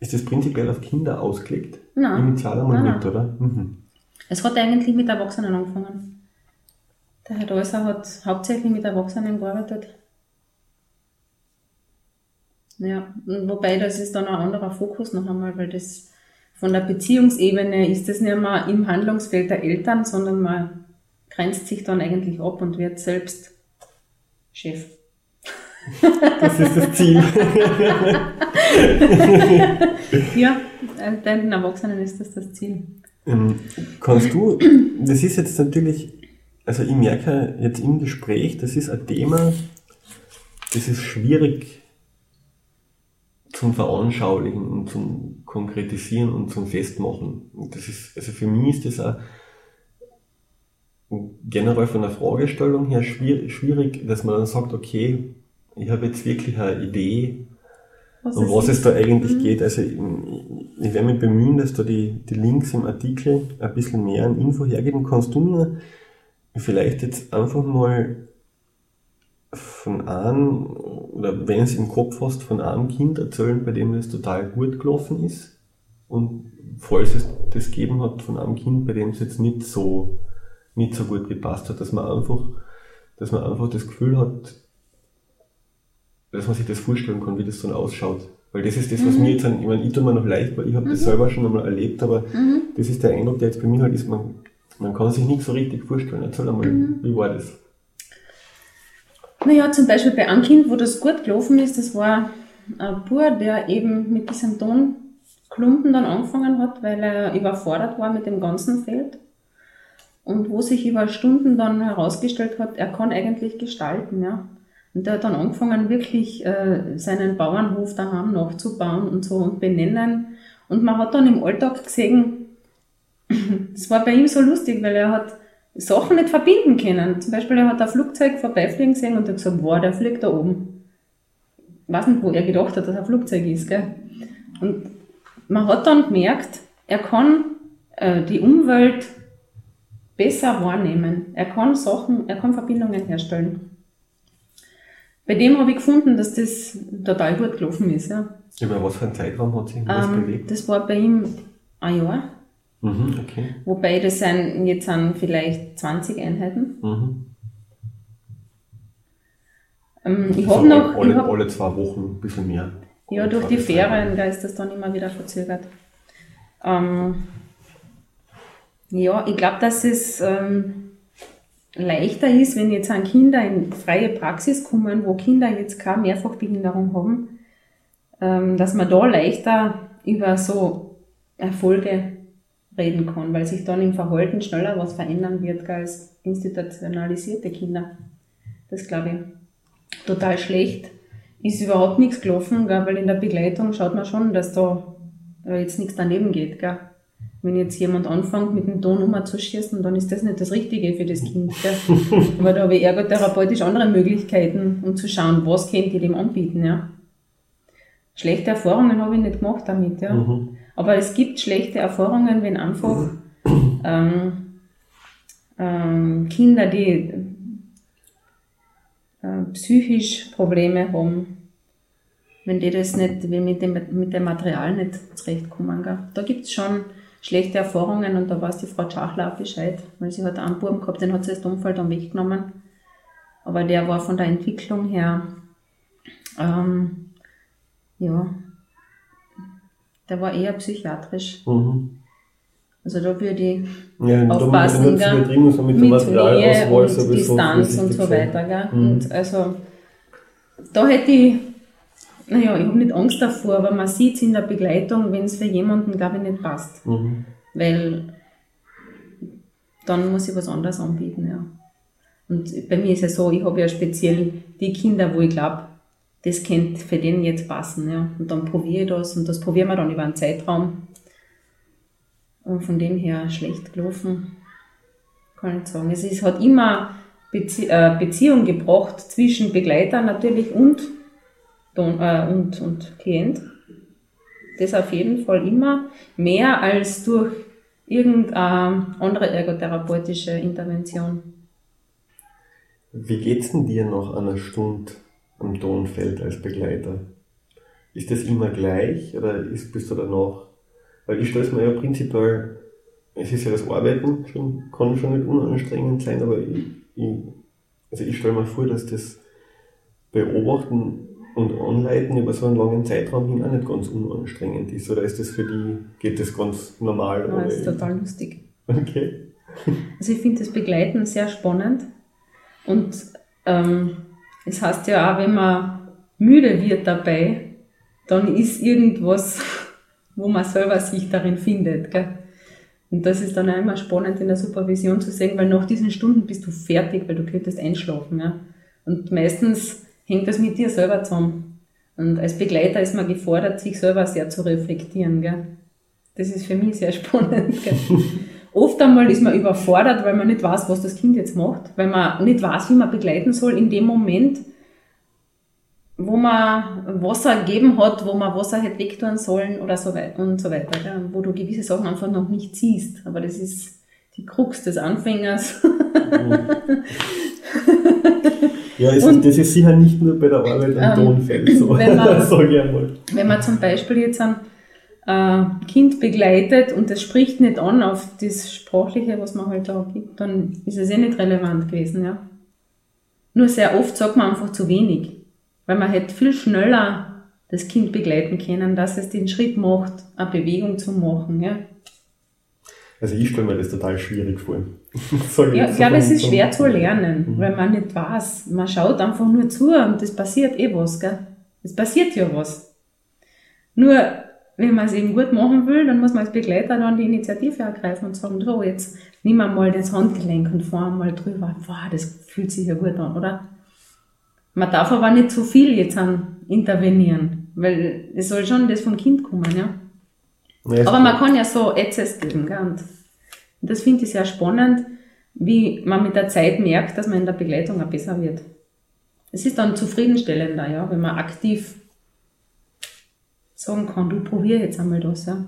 ist das prinzipiell auf Kinder ausgelegt? Nein. Initial einmal nicht, oder? Mhm. Es hat eigentlich mit Erwachsenen angefangen. Der Herr Deuser hat hauptsächlich mit Erwachsenen gearbeitet. Ja, wobei das ist dann ein anderer Fokus noch einmal, weil das von der Beziehungsebene ist das nicht mehr im Handlungsfeld der Eltern, sondern man grenzt sich dann eigentlich ab und wird selbst Chef. Das ist das Ziel. ja, äh, den Erwachsenen ist das das Ziel. Ähm, kannst du, das ist jetzt natürlich, also ich merke jetzt im Gespräch, das ist ein Thema, das ist schwierig zum Veranschaulichen und zum Konkretisieren und zum Festmachen. Und das ist, also für mich ist das auch generell von der Fragestellung her schwierig, dass man dann sagt, okay, ich habe jetzt wirklich eine Idee, was um was es da eigentlich mhm. geht. Also ich, ich, werde mich bemühen, dass du die, die Links im Artikel ein bisschen mehr an Info hergeben kannst. Du mir vielleicht jetzt einfach mal von einem, oder wenn es im Kopf hast, von einem Kind erzählen, bei dem das total gut gelaufen ist. Und falls es das gegeben hat, von einem Kind, bei dem es jetzt nicht so, nicht so gut gepasst hat, dass man einfach, dass man einfach das Gefühl hat, dass man sich das vorstellen kann, wie das dann ausschaut. Weil das ist das, was mhm. mir jetzt, ich meine, ich tue mir noch leicht, weil ich habe mhm. das selber schon einmal erlebt, aber mhm. das ist der Eindruck, der jetzt bei mir halt ist, man, man kann sich nicht so richtig vorstellen. Erzähl einmal, mhm. wie war das? Naja, zum Beispiel bei einem Kind, wo das gut gelaufen ist, das war ein Bub, der eben mit diesem Tonklumpen dann angefangen hat, weil er überfordert war mit dem ganzen Feld. Und wo sich über Stunden dann herausgestellt hat, er kann eigentlich gestalten, ja. Und der hat dann angefangen, wirklich äh, seinen Bauernhof daheim nachzubauen und so und benennen. Und man hat dann im Alltag gesehen, das war bei ihm so lustig, weil er hat Sachen nicht verbinden können. Zum Beispiel, er hat ein Flugzeug vorbeifliegen gesehen und hat gesagt, boah, der fliegt da oben. Ich weiß nicht, wo er gedacht hat, dass er ein Flugzeug ist, gell? Und man hat dann gemerkt, er kann äh, die Umwelt besser wahrnehmen. Er kann Sachen, er kann Verbindungen herstellen. Bei dem habe ich gefunden, dass das total gut gelaufen ist, ja. Über was für einen Zeitraum hat sich das ähm, bewegt? Das war bei ihm ein Jahr. Mhm, okay. Wobei das sind, jetzt sind vielleicht 20 Einheiten. Mhm. Ähm, ich habe noch. Alle, hab, alle zwei Wochen ein bisschen mehr. Ja, durch die Ferien da ist das dann immer wieder verzögert. Ähm, ja, ich glaube, dass es ähm, leichter ist, wenn jetzt an Kinder in freie Praxis kommen, wo Kinder jetzt keine Mehrfachbehinderung haben, ähm, dass man da leichter über so Erfolge reden kann, weil sich dann im Verhalten schneller was verändern wird als institutionalisierte Kinder. Das glaube ich total schlecht. Ist überhaupt nichts gelaufen, gell, weil in der Begleitung schaut man schon, dass da jetzt nichts daneben geht. Gell. Wenn jetzt jemand anfängt, mit dem Ton umzuschießen, dann ist das nicht das Richtige für das Kind. Gell. Aber da habe ich ergotherapeutisch andere Möglichkeiten, um zu schauen, was könnte ich dem anbieten. Ja. Schlechte Erfahrungen habe ich nicht gemacht damit. Ja. Mhm. Aber es gibt schlechte Erfahrungen, wenn einfach ähm, ähm, Kinder, die äh, psychisch Probleme haben, wenn die das nicht, wenn mit dem, mit dem Material nicht zurechtkommen. Gell? Da gibt es schon schlechte Erfahrungen und da weiß die Frau Schachler auch Bescheid, weil sie hat einen Buben gehabt, den hat sie das Unfall dann weggenommen. Aber der war von der Entwicklung her, ähm, ja, der war eher psychiatrisch. Mhm. Also da würde ich ja, aufpassen, gell, mit, mit Nähe und Distanz und so weiter. Gell? Mhm. Und also da hätte ich, naja, ich habe nicht Angst davor, aber man sieht es in der Begleitung, wenn es für jemanden, glaube ich, nicht passt. Mhm. Weil dann muss ich was anderes anbieten, ja. Und bei mir ist es so, ich habe ja speziell die Kinder, wo ich glaube, das könnte für den jetzt passen. Ja. Und dann probiere ich das und das probieren wir dann über einen Zeitraum. Und von dem her schlecht gelaufen, kann ich nicht sagen. Es ist, hat immer Bezie äh, Beziehung gebracht zwischen Begleiter natürlich und, und, und Klient. Das auf jeden Fall immer mehr als durch irgendeine andere ergotherapeutische Intervention. Wie geht's denn dir nach einer Stunde am Tonfeld als Begleiter. Ist das immer gleich oder ist, bist du danach? Weil ich stelle es mir ja prinzipiell, es ist ja das Arbeiten, schon, kann schon nicht unanstrengend sein, aber ich, ich, also ich stelle mir vor, dass das Beobachten und Anleiten über so einen langen Zeitraum hin auch nicht ganz unanstrengend ist. Oder ist das für die, geht das ganz normal? Ja, das ist total lustig. Okay. Also ich finde das Begleiten sehr spannend. Und ähm, es heißt ja auch, wenn man müde wird dabei, dann ist irgendwas, wo man selber sich darin findet. Gell? Und das ist dann auch immer spannend in der Supervision zu sehen, weil nach diesen Stunden bist du fertig, weil du könntest einschlafen. Ja? Und meistens hängt das mit dir selber zusammen. Und als Begleiter ist man gefordert, sich selber sehr zu reflektieren. Gell? Das ist für mich sehr spannend. Gell? Oft einmal ist man überfordert, weil man nicht weiß, was das Kind jetzt macht, weil man nicht weiß, wie man begleiten soll in dem Moment, wo man Wasser gegeben hat, wo man Wasser hätte wegtun sollen oder so weiter und so weiter, ja, wo du gewisse Sachen einfach noch nicht siehst. Aber das ist die Krux des Anfängers. ja, ist, das ist sicher nicht nur bei der Arbeit am ähm, Tonfeld so. Wenn man, sag ich einmal. wenn man zum Beispiel jetzt ein äh, Kind begleitet und das spricht nicht an auf das Sprachliche, was man halt da gibt, dann ist es eh nicht relevant gewesen. Ja. Nur sehr oft sagt man einfach zu wenig. Weil man hätte viel schneller das Kind begleiten können, dass es den Schritt macht, eine Bewegung zu machen. Ja. Also ich stelle mir das total schwierig vor. ja, ich glaube, es ist schwer zu lernen, mhm. weil man nicht weiß. Man schaut einfach nur zu und es passiert eh was. Gell? Es passiert ja was. Nur, wenn man es eben gut machen will, dann muss man als Begleiter dann die Initiative ergreifen und sagen, so, jetzt nimm mal das Handgelenk und fahr mal drüber. Wow, das fühlt sich ja gut an, oder? Man darf aber nicht zu viel jetzt an intervenieren, weil es soll schon das vom Kind kommen, ja. Ja aber man kann ja so Access geben, gell? und das finde ich sehr spannend, wie man mit der Zeit merkt, dass man in der Begleitung auch besser wird. Es ist dann zufriedenstellender, ja, wenn man aktiv sagen kann, du probier jetzt einmal das, ja.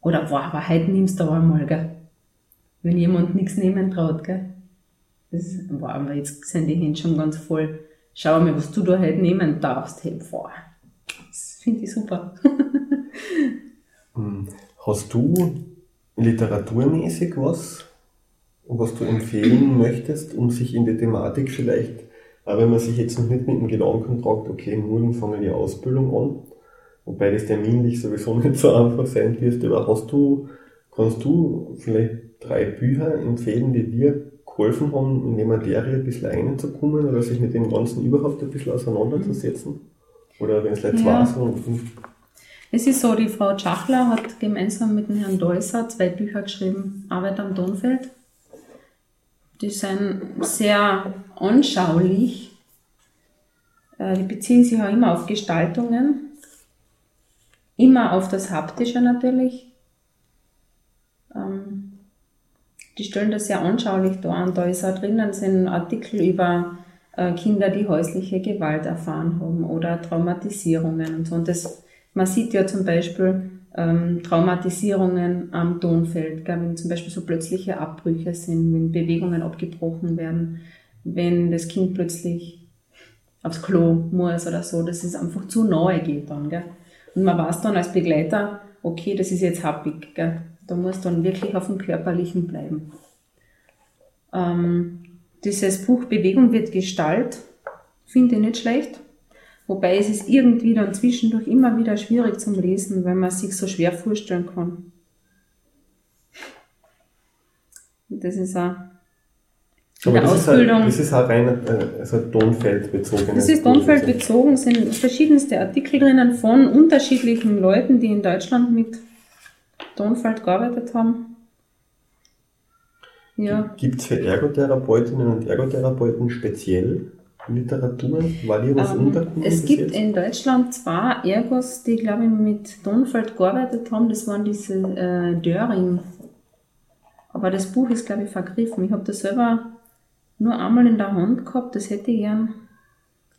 Oder, boah, aber heute nimmst du aber einmal, gell. Wenn jemand nichts nehmen traut, gell. Das ist, boah, aber jetzt sind die Hände schon ganz voll schau mal, was du da halt nehmen darfst. Hey, boah, das finde ich super. Hm. Hast du literaturmäßig was, was du empfehlen möchtest, um sich in die Thematik vielleicht, auch wenn man sich jetzt noch nicht mit dem Gedanken tragt, okay, morgen fange die Ausbildung an, wobei das terminlich sowieso nicht so einfach sein wird, aber hast du, kannst du vielleicht drei Bücher empfehlen, die dir geholfen haben, in die Materie ein bisschen reinzukommen oder sich mit dem Ganzen überhaupt ein bisschen auseinanderzusetzen? Oder wenn es jetzt ja. war so. Es ist so, die Frau Schachler hat gemeinsam mit dem Herrn Deusser zwei Bücher geschrieben, Arbeit am Tonfeld. Die sind sehr anschaulich. Äh, die beziehen sich auch immer auf Gestaltungen. Immer auf das Haptische natürlich. Ähm, die stellen das sehr anschaulich dar und da ist auch drinnen sind Artikel über äh, Kinder, die häusliche Gewalt erfahren haben oder Traumatisierungen und so. Und das, man sieht ja zum Beispiel ähm, Traumatisierungen am Tonfeld, gell, wenn zum Beispiel so plötzliche Abbrüche sind, wenn Bewegungen abgebrochen werden, wenn das Kind plötzlich aufs Klo muss oder so, dass es einfach zu nahe geht dann. Gell. Und man weiß dann als Begleiter, okay, das ist jetzt happig. Gell. Da muss dann wirklich auf dem Körperlichen bleiben. Ähm, dieses Buch Bewegung wird Gestalt finde ich nicht schlecht. Wobei es ist irgendwie dann zwischendurch immer wieder schwierig zum Lesen, weil man sich so schwer vorstellen kann. Das ist auch in der das Ausbildung. Ist halt, das ist halt rein äh, also Tonfeld bezogen. Das ist Tonfeld bezogen, sind verschiedenste Artikel drinnen von unterschiedlichen Leuten, die in Deutschland mit Tonfeld gearbeitet haben. Ja. Gibt es für Ergotherapeutinnen und Ergotherapeuten speziell Literatur? War die was ähm, Es gibt in Deutschland zwei Ergos, die, glaube ich, mit Tonfeld gearbeitet haben. Das waren diese äh, Döring. Aber das Buch ist, glaube ich, vergriffen. Ich habe das selber nur einmal in der Hand gehabt. Das hätte ich gern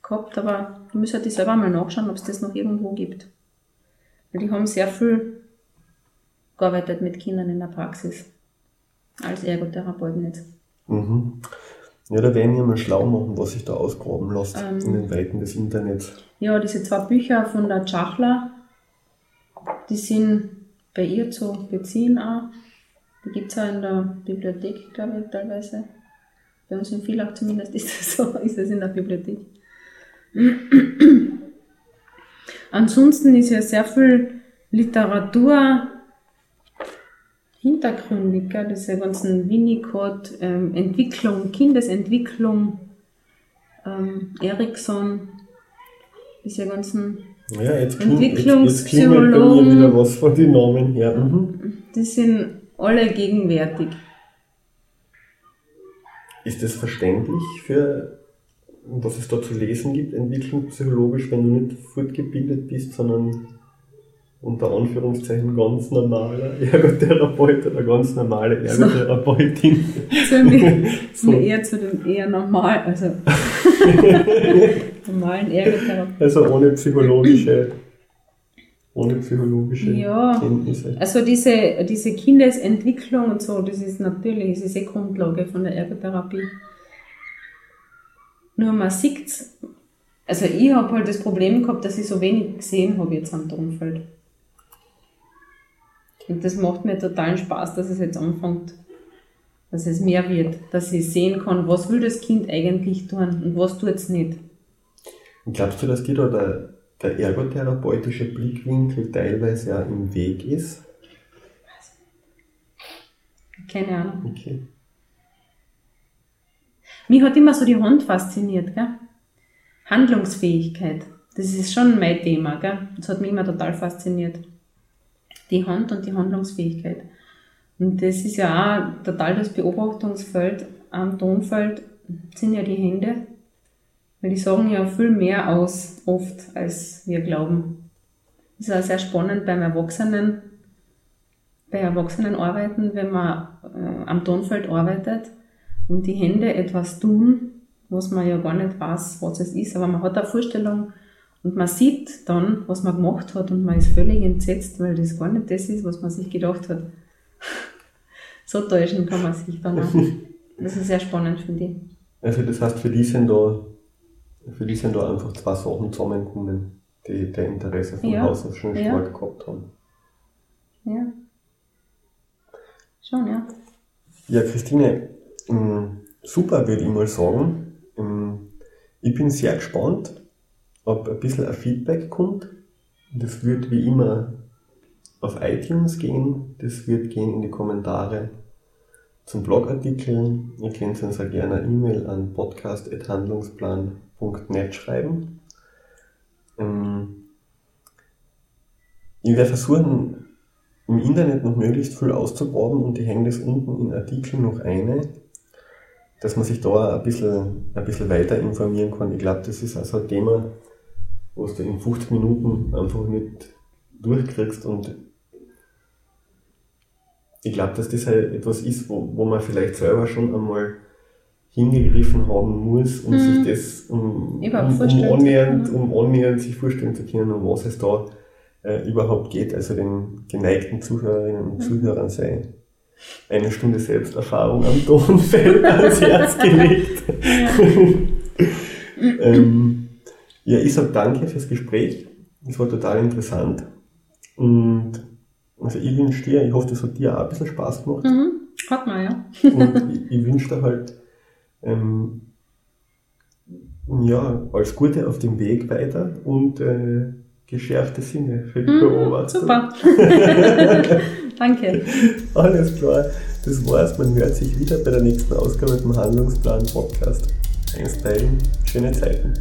gehabt, aber ich müsste halt selber mal nachschauen, ob es das noch irgendwo gibt. Weil die haben sehr viel gearbeitet mit Kindern in der Praxis. Als Ergotherapeuten jetzt. Mhm. Ja, da werden wir mal schlau machen, was sich da ausgraben lässt ähm, in den Weiten des Internets. Ja, diese zwei Bücher von der Schachler, die sind bei ihr zu beziehen auch. Die gibt es auch in der Bibliothek, glaube ich, teilweise. Bei uns in Villach zumindest ist es so, ist es in der Bibliothek. Ansonsten ist ja sehr viel Literatur hintergründig, gell? diese ganzen Winnicott, ähm, Entwicklung, Kindesentwicklung, ähm, Erikson, diese ganzen ja, jetzt klingt, jetzt, jetzt bei mir wieder was von den Namen her. Mhm. Die sind alle gegenwärtig. Ist das verständlich für was es da zu lesen gibt, entwicklungspsychologisch, wenn du nicht fortgebildet bist, sondern unter Anführungszeichen ganz normaler Ergotherapeut oder ganz normale Ergotherapeutin. Mir, so. eher zu dem eher normal, also normalen Ergotherapeuten. Also ohne psychologische, ohne psychologische ja, Kenntnisse. Also diese, diese Kindesentwicklung und so, das ist natürlich, das ist eh Grundlage von der Ergotherapie. Nur man sieht also ich habe halt das Problem gehabt, dass ich so wenig gesehen habe jetzt am Tonfeld. Und das macht mir totalen Spaß, dass es jetzt anfängt, dass es mehr wird, dass ich sehen kann, was will das Kind eigentlich tun und was tut es nicht. Und glaubst du, dass dir da der, der ergotherapeutische Blickwinkel teilweise ja im Weg ist? Keine Ahnung. Okay. Mich hat immer so die Hand fasziniert, gell? Handlungsfähigkeit. Das ist schon mein Thema, gell? Das hat mich immer total fasziniert. Die Hand und die Handlungsfähigkeit. Und das ist ja auch total das Beobachtungsfeld am Tonfeld, sind ja die Hände. Weil die sagen ja viel mehr aus, oft, als wir glauben. Das ist auch sehr spannend beim Erwachsenen, bei Erwachsenen arbeiten, wenn man äh, am Tonfeld arbeitet und die Hände etwas tun, was man ja gar nicht weiß, was es ist, aber man hat eine Vorstellung und man sieht dann, was man gemacht hat und man ist völlig entsetzt, weil das gar nicht das ist, was man sich gedacht hat. so täuschen kann man sich dann auch. Das ist sehr spannend, finde ich. Also das heißt, für die sind da, für die sind da einfach zwei Sachen zusammengekommen, die der Interesse von ja. Haus aus schon ja. stark gehabt haben. Ja. Schon, ja. Ja, Christine, ähm, super, würde ich mal sagen. Ähm, ich bin sehr gespannt, ob ein bisschen ein Feedback kommt. Das wird wie immer auf iTunes gehen, das wird gehen in die Kommentare zum Blogartikel. Ihr könnt uns auch gerne eine E-Mail an podcast.handlungsplan.net schreiben. Ähm, ich werde versuchen, im Internet noch möglichst viel auszubauen und ich hänge das unten in Artikel noch eine dass man sich da ein bisschen, ein bisschen weiter informieren kann. Ich glaube, das ist also ein Thema, was du in 50 Minuten einfach nicht durchkriegst und ich glaube, dass das halt etwas ist, wo, wo man vielleicht selber schon einmal hingegriffen haben muss, um mhm. sich das, um, um, um, annähernd, um annähernd sich vorstellen zu können, um was es da äh, überhaupt geht, also den geneigten Zuhörerinnen und mhm. Zuhörern sein eine Stunde Selbsterfahrung am Tonfeld ans Herz gelegt. Ähm, ja, ich sage danke fürs Gespräch. Es war total interessant. Und also ich wünsche dir, ich hoffe, das hat dir auch ein bisschen Spaß gemacht. Mhm. Hat man, ja. Und ich, ich wünsche dir halt ähm, ja, alles Gute auf dem Weg weiter und äh, geschärfte Sinne für die mhm, Beobachtung. Super. Danke. Alles klar. Das war's. Man hört sich wieder bei der nächsten Ausgabe vom Handlungsplan Podcast. Einsteigen. Schöne Zeiten.